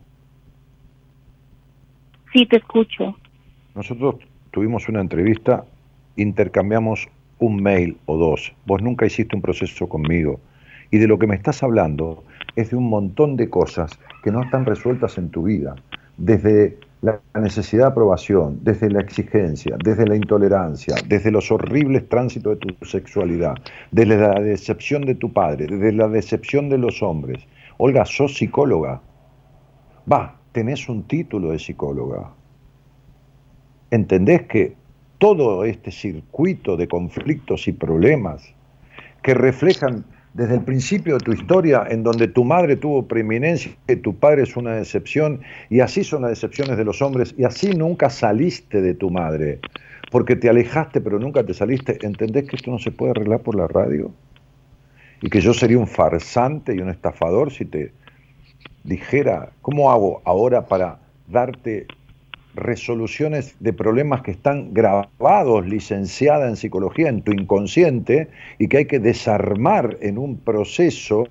sí te escucho. Nosotros tuvimos una entrevista intercambiamos un mail o dos. Vos nunca hiciste un proceso conmigo. Y de lo que me estás hablando es de un montón de cosas que no están resueltas en tu vida. Desde la necesidad de aprobación, desde la exigencia, desde la intolerancia, desde los horribles tránsitos de tu sexualidad, desde la decepción de tu padre, desde la decepción de los hombres. Olga, sos psicóloga. Va, tenés un título de psicóloga. ¿Entendés que todo este circuito de conflictos y problemas que reflejan desde el principio de tu historia, en donde tu madre tuvo preeminencia y tu padre es una decepción, y así son las decepciones de los hombres, y así nunca saliste de tu madre, porque te alejaste pero nunca te saliste, ¿entendés que esto no se puede arreglar por la radio? Y que yo sería un farsante y un estafador si te dijera, ¿cómo hago ahora para darte resoluciones de problemas que están grabados, licenciada en psicología, en tu inconsciente, y que hay que desarmar en un proceso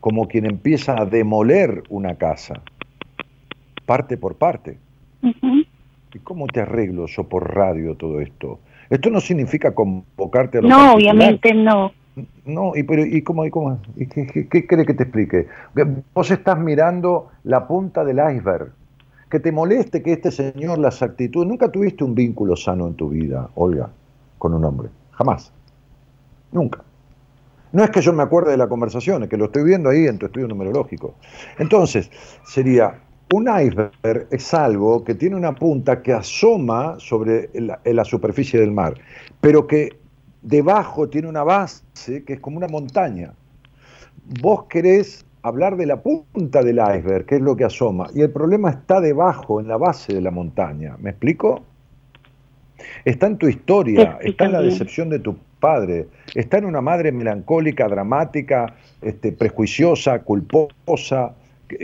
como quien empieza a demoler una casa, parte por parte. ¿Y cómo te arreglo yo por radio todo esto? Esto no significa convocarte a los No, obviamente no. No, y, pero, ¿y cómo? Y cómo y qué, qué, que te explique? Vos estás mirando la punta del iceberg que te moleste que este señor, las actitudes, nunca tuviste un vínculo sano en tu vida, Olga, con un hombre, jamás, nunca. No es que yo me acuerde de la conversación, es que lo estoy viendo ahí en tu estudio numerológico. Entonces, sería, un iceberg es algo que tiene una punta que asoma sobre la, la superficie del mar, pero que debajo tiene una base que es como una montaña. Vos querés hablar de la punta del iceberg, que es lo que asoma, y el problema está debajo, en la base de la montaña. ¿Me explico? Está en tu historia, está en la decepción de tu padre, está en una madre melancólica, dramática, este, prejuiciosa, culposa,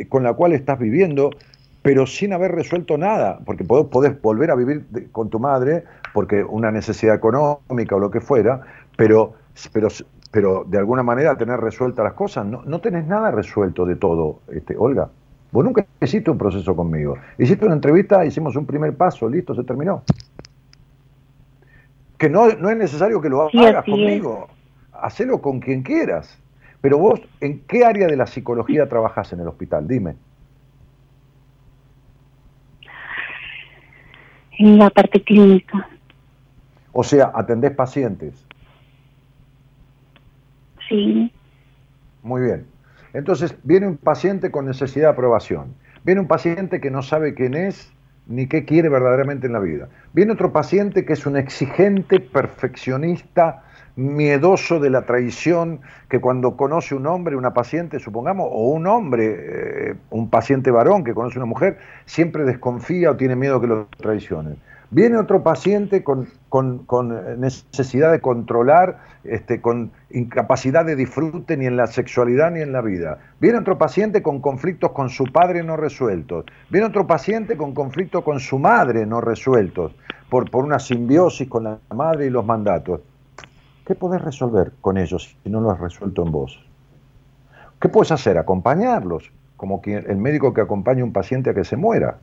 con la cual estás viviendo, pero sin haber resuelto nada, porque podés volver a vivir con tu madre porque una necesidad económica o lo que fuera, pero, pero pero de alguna manera tener resueltas las cosas. No, no tenés nada resuelto de todo, este, Olga. Vos nunca hiciste un proceso conmigo. Hiciste una entrevista, hicimos un primer paso, listo, se terminó. Que no, no es necesario que lo hagas conmigo. Hacelo con quien quieras. Pero vos, ¿en qué área de la psicología trabajás en el hospital? Dime. En la parte clínica. O sea, atendés pacientes. Sí. Muy bien. Entonces, viene un paciente con necesidad de aprobación. Viene un paciente que no sabe quién es ni qué quiere verdaderamente en la vida. Viene otro paciente que es un exigente, perfeccionista, miedoso de la traición, que cuando conoce un hombre, una paciente, supongamos, o un hombre, eh, un paciente varón que conoce una mujer, siempre desconfía o tiene miedo que lo traicionen. Viene otro paciente con, necesidad de controlar, este, con incapacidad de disfrute ni en la sexualidad ni en la vida. Viene otro paciente con conflictos con su padre no resueltos. Viene otro paciente con conflictos con su madre no resueltos, por, por una simbiosis con la madre y los mandatos. ¿Qué podés resolver con ellos si no lo has resuelto en vos? ¿Qué puedes hacer? Acompañarlos, como el médico que acompaña a un paciente a que se muera.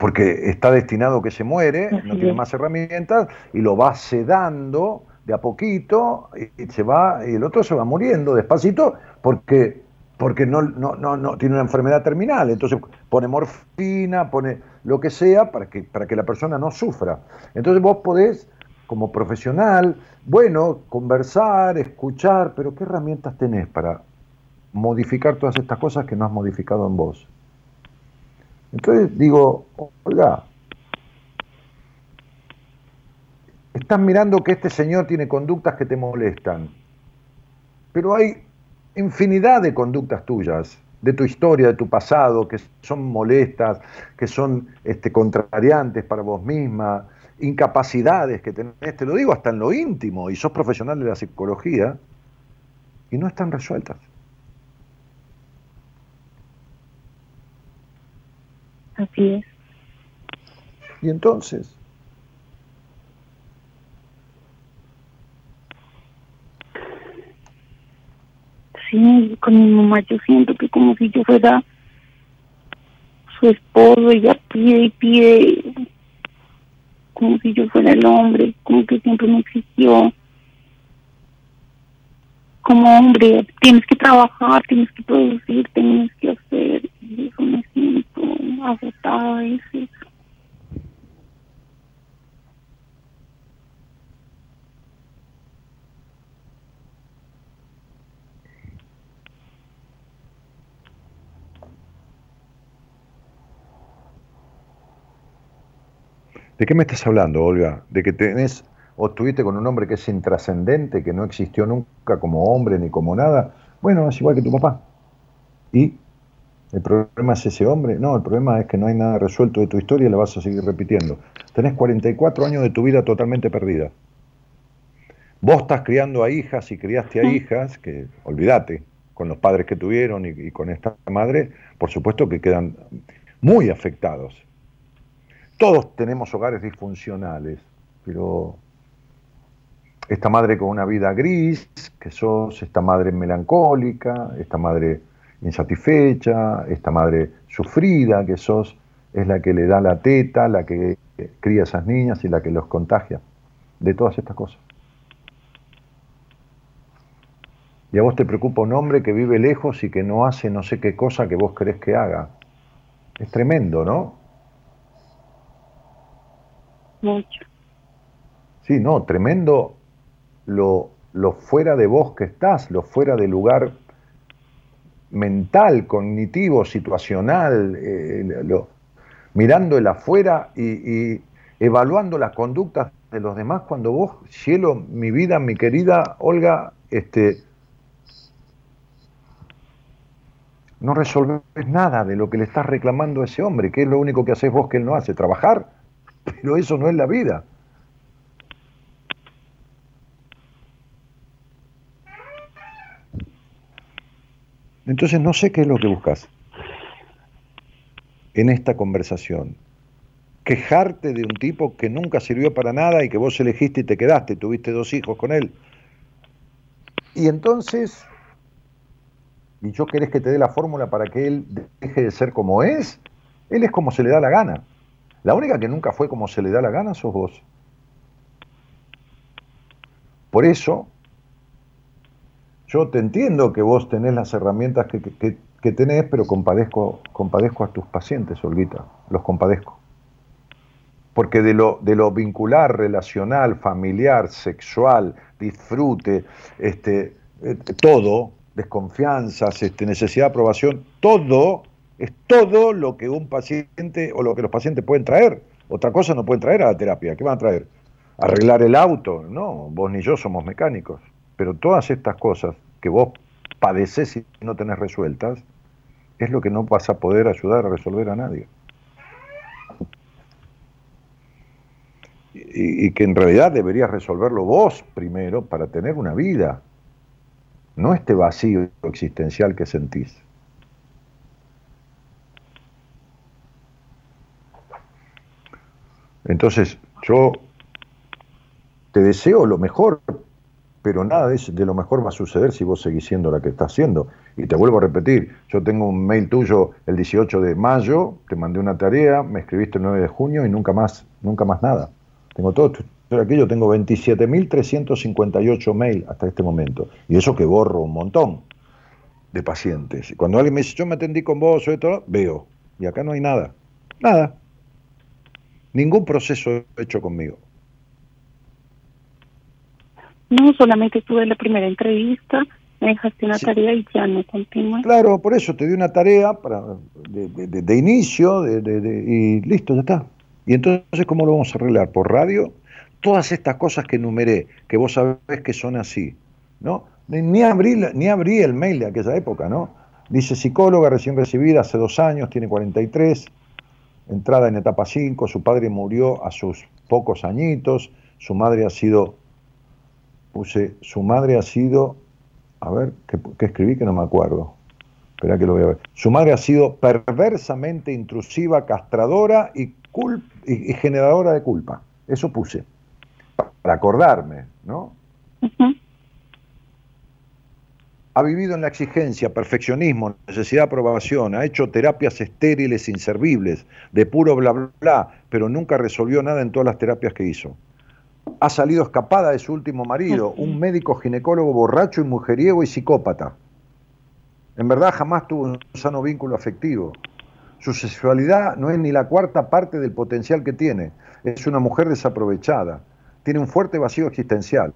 Porque está destinado que se muere, no tiene más herramientas, y lo va sedando de a poquito, y, se va, y el otro se va muriendo despacito, porque, porque no, no, no, tiene una enfermedad terminal. Entonces pone morfina, pone lo que sea para que, para que la persona no sufra. Entonces vos podés, como profesional, bueno, conversar, escuchar, pero ¿qué herramientas tenés para modificar todas estas cosas que no has modificado en vos? Entonces digo, oiga, estás mirando que este señor tiene conductas que te molestan, pero hay infinidad de conductas tuyas, de tu historia, de tu pasado, que son molestas, que son este, contrariantes para vos misma, incapacidades que tenés, te lo digo hasta en lo íntimo, y sos profesional de la psicología, y no están resueltas. Así es. ¿Y entonces? Sí, con mi mamá yo siento que como si yo fuera su esposo, ella pide y pide, como si yo fuera el hombre, como que siempre me exigió. Como hombre, tienes que trabajar, tienes que producir, tienes que hacer eso me siento agotada a veces. ¿De qué me estás hablando, Olga? ¿De que tenés o estuviste con un hombre que es intrascendente, que no existió nunca como hombre ni como nada? Bueno, es igual que tu papá. ¿Y el problema es ese hombre? No, el problema es que no hay nada resuelto de tu historia y la vas a seguir repitiendo. Tenés 44 años de tu vida totalmente perdida. Vos estás criando a hijas y criaste a hijas, que olvídate, con los padres que tuvieron y, y con esta madre, por supuesto que quedan muy afectados todos tenemos hogares disfuncionales, pero esta madre con una vida gris, que sos, esta madre melancólica, esta madre insatisfecha, esta madre sufrida que sos, es la que le da la teta, la que cría a esas niñas y la que los contagia de todas estas cosas. Y a vos te preocupa un hombre que vive lejos y que no hace no sé qué cosa que vos querés que haga. Es tremendo, ¿no? Mucho. Sí, no, tremendo lo, lo fuera de vos que estás, lo fuera de lugar mental, cognitivo, situacional, eh, mirando el afuera y, evaluando las conductas de los demás cuando vos, cielo, mi vida, mi querida Olga, este, no resolves nada de lo que le estás reclamando a ese hombre, que es lo único que haces vos que él no hace, trabajar pero eso no es la vida. Entonces no sé qué es lo que buscas en esta conversación. Quejarte de un tipo que nunca sirvió para nada y que vos elegiste y te quedaste, tuviste dos hijos con él. Y entonces, ¿y yo querés que te dé la fórmula para que él deje de ser como es? Él es como se le da la gana. La única que nunca fue como se le da la gana sos vos. Por eso, yo te entiendo que vos tenés las herramientas que, que, tenés, pero compadezco, compadezco a tus pacientes, Olguita, los compadezco. Porque de lo, de lo vincular, relacional, familiar, sexual, disfrute, este, eh, todo, desconfianzas, este, necesidad de aprobación, todo es todo lo que un paciente o lo que los pacientes pueden traer. Otra cosa no pueden traer a la terapia. ¿Qué van a traer? Arreglar el auto. No, vos ni yo somos mecánicos. Pero todas estas cosas que vos padeces y no tenés resueltas, es lo que no vas a poder ayudar a resolver a nadie. Y, y, que en realidad deberías resolverlo vos primero para tener una vida, no este vacío existencial que sentís. Entonces, yo te deseo lo mejor, pero nada de, de, lo mejor va a suceder si vos seguís siendo la que estás haciendo. Y te vuelvo a repetir, yo tengo un mail tuyo el 18 de mayo, te mandé una tarea, me escribiste el 9 de junio y nunca más, nunca más nada. Tengo todo aquello, tengo 27.358 mail hasta este momento. Y eso que borro un montón de pacientes. Y cuando alguien me dice, yo me atendí con vos, o esto, veo. Y acá no hay nada. Nada. Ningún proceso hecho conmigo. No, solamente tuve la primera entrevista, me dejaste una sí. tarea y ya no continué. Claro, por eso te di una tarea para, de, de, de inicio y listo, ya está. Y entonces, ¿cómo lo vamos a arreglar? ¿Por radio? Todas estas cosas que enumeré, que vos sabés que son así, ¿no? Ni abrí, ni abrí el mail de aquella época, ¿no? Dice psicóloga recién recibida hace dos años, tiene 43, entrada en etapa 5, su padre murió a sus pocos añitos, su madre ha sido, puse, su madre ha sido, a ver, ¿qué, qué escribí que no me acuerdo? Espera que lo voy a ver. Su madre ha sido perversamente intrusiva, castradora y, cul y, y generadora de culpa. Eso puse, para acordarme, ¿no? Uh -huh ha vivido en la exigencia, perfeccionismo, necesidad de aprobación, ha hecho terapias estériles, inservibles, de puro bla, bla, bla, pero nunca resolvió nada en todas las terapias que hizo. Ha salido escapada de su último marido, un médico ginecólogo borracho y mujeriego y psicópata. En verdad jamás tuvo un sano vínculo afectivo. Su sexualidad no es ni la cuarta parte del potencial que tiene. Es una mujer desaprovechada. Tiene un fuerte vacío existencial.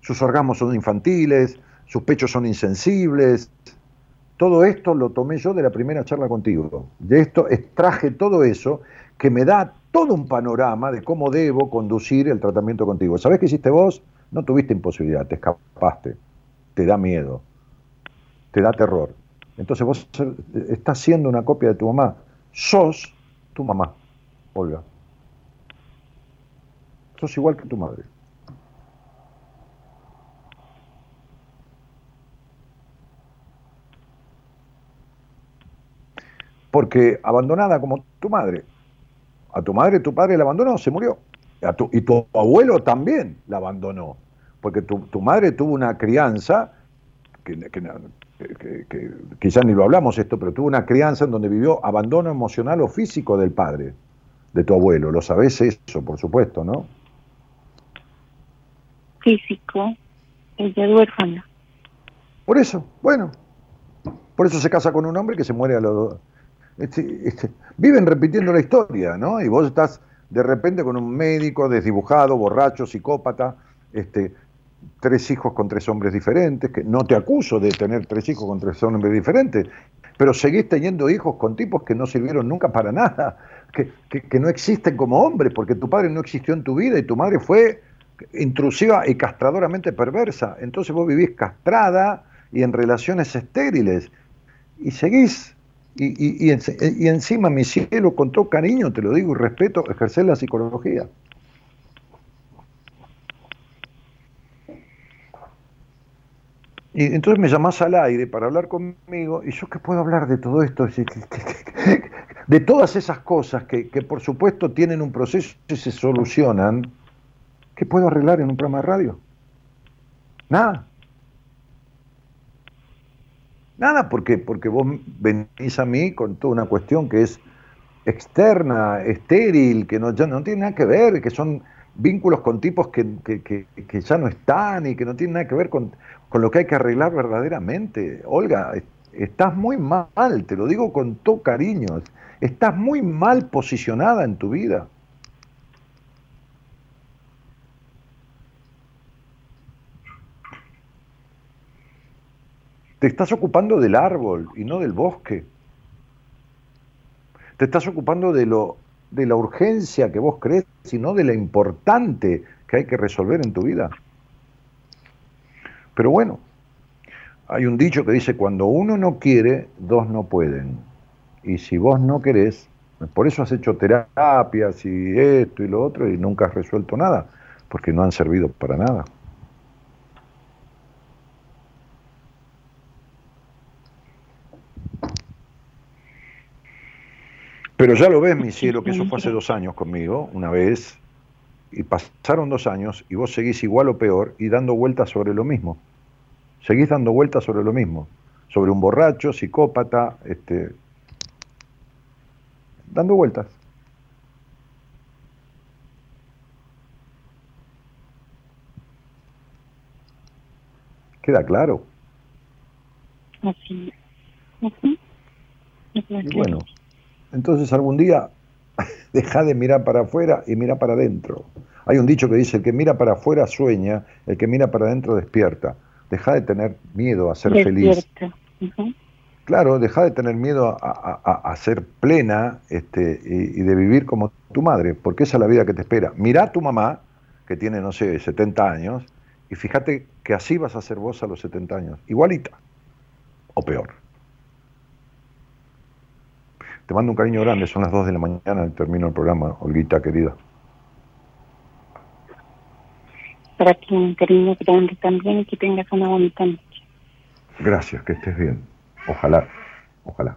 Sus orgasmos son infantiles, sus pechos son insensibles. Todo esto lo tomé yo de la primera charla contigo. De esto extraje todo eso que me da todo un panorama de cómo debo conducir el tratamiento contigo. ¿Sabés qué hiciste vos? No tuviste imposibilidad, te escapaste, te da miedo, te da terror. Entonces vos estás siendo una copia de tu mamá. Sos tu mamá, Olga. Sos igual que tu madre. Porque abandonada como tu madre, a tu madre tu padre la abandonó, se murió. y tu abuelo también la abandonó. Porque tu, madre tuvo una crianza, que, que, quizás ni lo hablamos esto, pero tuvo una crianza en donde vivió abandono emocional o físico del padre, de tu abuelo. Lo sabés eso, por supuesto, ¿no? Físico, ella es huérfana. Por eso, bueno. Por eso se casa con un hombre que se muere a los este, este, viven repitiendo la historia, ¿no? Y vos estás de repente con un médico desdibujado, borracho, psicópata, este, tres hijos con tres hombres diferentes, que no te acuso de tener tres hijos con tres hombres diferentes, pero seguís teniendo hijos con tipos que no sirvieron nunca para nada, que, que no existen como hombres, porque tu padre no existió en tu vida y tu madre fue intrusiva y castradoramente perversa. Entonces vos vivís castrada y en relaciones estériles y seguís y, y, encima, mi cielo, con todo cariño, te lo digo y respeto, ejercer la psicología. Y entonces me llamás al aire para hablar conmigo, y yo qué puedo hablar de todo esto, de todas esas cosas que, que por supuesto tienen un proceso y se solucionan, ¿qué puedo arreglar en un programa de radio? Nada. Nada, porque, porque vos venís a mí con toda una cuestión que es externa, estéril, que no, ya no tiene nada que ver, que son vínculos con tipos que, ya no están y que no tienen nada que ver con, con, lo que hay que arreglar verdaderamente. Olga, estás muy mal, te lo digo con todo cariño, estás muy mal posicionada en tu vida. Te estás ocupando del árbol y no del bosque. Te estás ocupando de, lo, de la urgencia que vos crees y no de la importante que hay que resolver en tu vida. Pero bueno, hay un dicho que dice, cuando uno no quiere, dos no pueden. Y si vos no querés, por eso has hecho terapias y esto y lo otro y nunca has resuelto nada, porque no han servido para nada. Pero ya lo ves, mi cielo, que eso fue hace dos años conmigo, una vez, y pasaron dos años y vos seguís igual o peor y dando vueltas sobre lo mismo. Seguís dando vueltas sobre lo mismo, sobre un borracho, psicópata, este, dando vueltas. ¿Queda claro? Así. Y bueno, entonces algún día deja de mirar para afuera y mira para adentro. Hay un dicho que dice, el que mira para afuera sueña, el que mira para adentro despierta. Deja de tener miedo a ser feliz. Claro, deja de tener miedo a, ser plena este, y, de vivir como tu madre, porque esa es la vida que te espera. Mira a tu mamá, que tiene, no sé, 70 años, y fíjate que así vas a ser vos a los 70 años, igualita, o peor. Te mando un cariño grande, son las 2 de la mañana, termino el programa, Olguita querida. Para ti un cariño grande también y que tengas una bonita noche. Gracias, que estés bien. Ojalá, ojalá.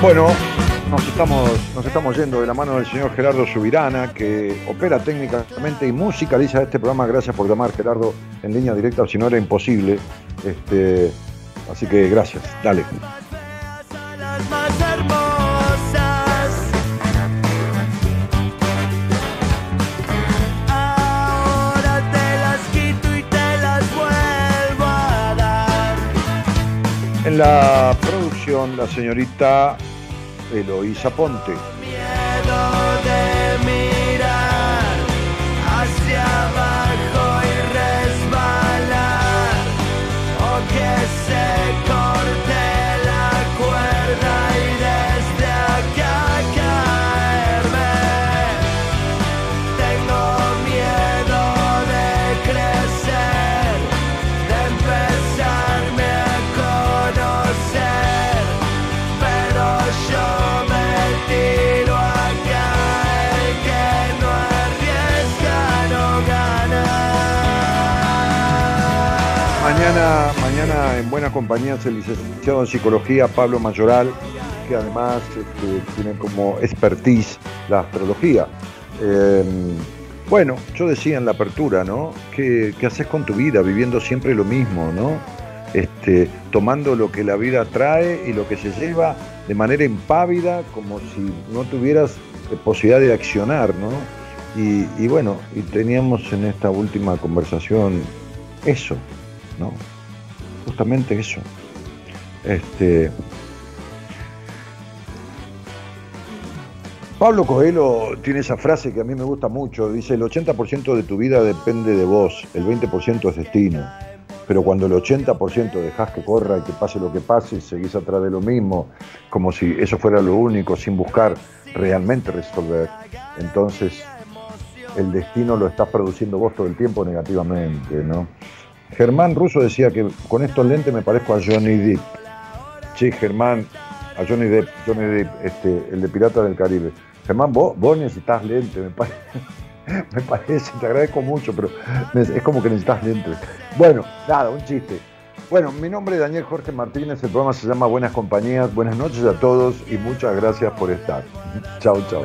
Bueno, nos estamos, nos estamos yendo de la mano del señor Gerardo Subirana, que opera técnicamente y musicaliza este programa. Gracias por llamar, Gerardo, en línea directa, si no era imposible. Este, así que gracias, dale. En la la señorita Eloísa Ponte. Mañana, en buena compañía es el licenciado en psicología Pablo Mayoral, que además este, tiene como expertise la astrología. Em, bueno, yo decía en la apertura, ¿no? ¿Qué, haces con tu vida? Viviendo siempre lo mismo, ¿no? Este, tomando lo que la vida trae y lo que se lleva de manera impávida, como si no tuvieras posibilidad de accionar, ¿no? Y, y bueno, y teníamos en esta última conversación eso, ¿no? Justamente eso. Este, Pablo Coelho tiene esa frase que a mí me gusta mucho, dice, el 80% de tu vida depende de vos, el 20% es destino, pero cuando el 80% dejas que corra y que pase lo que pase, seguís atrás de lo mismo, como si eso fuera lo único, sin buscar realmente resolver, entonces el destino lo estás produciendo vos todo el tiempo negativamente, ¿no? Germán Russo decía que con estos lentes me parezco a Johnny Depp. Sí, Germán, a Johnny Depp, Johnny Depp, este, el de Pirata del Caribe. Germán, vos, necesitas lentes, me, me parece, te agradezco mucho, pero es como que necesitas lentes. Bueno, nada, un chiste. Bueno, mi nombre es Daniel Jorge Martínez, el programa se llama Buenas Compañías. Buenas noches a todos y muchas gracias por estar. chao, chao.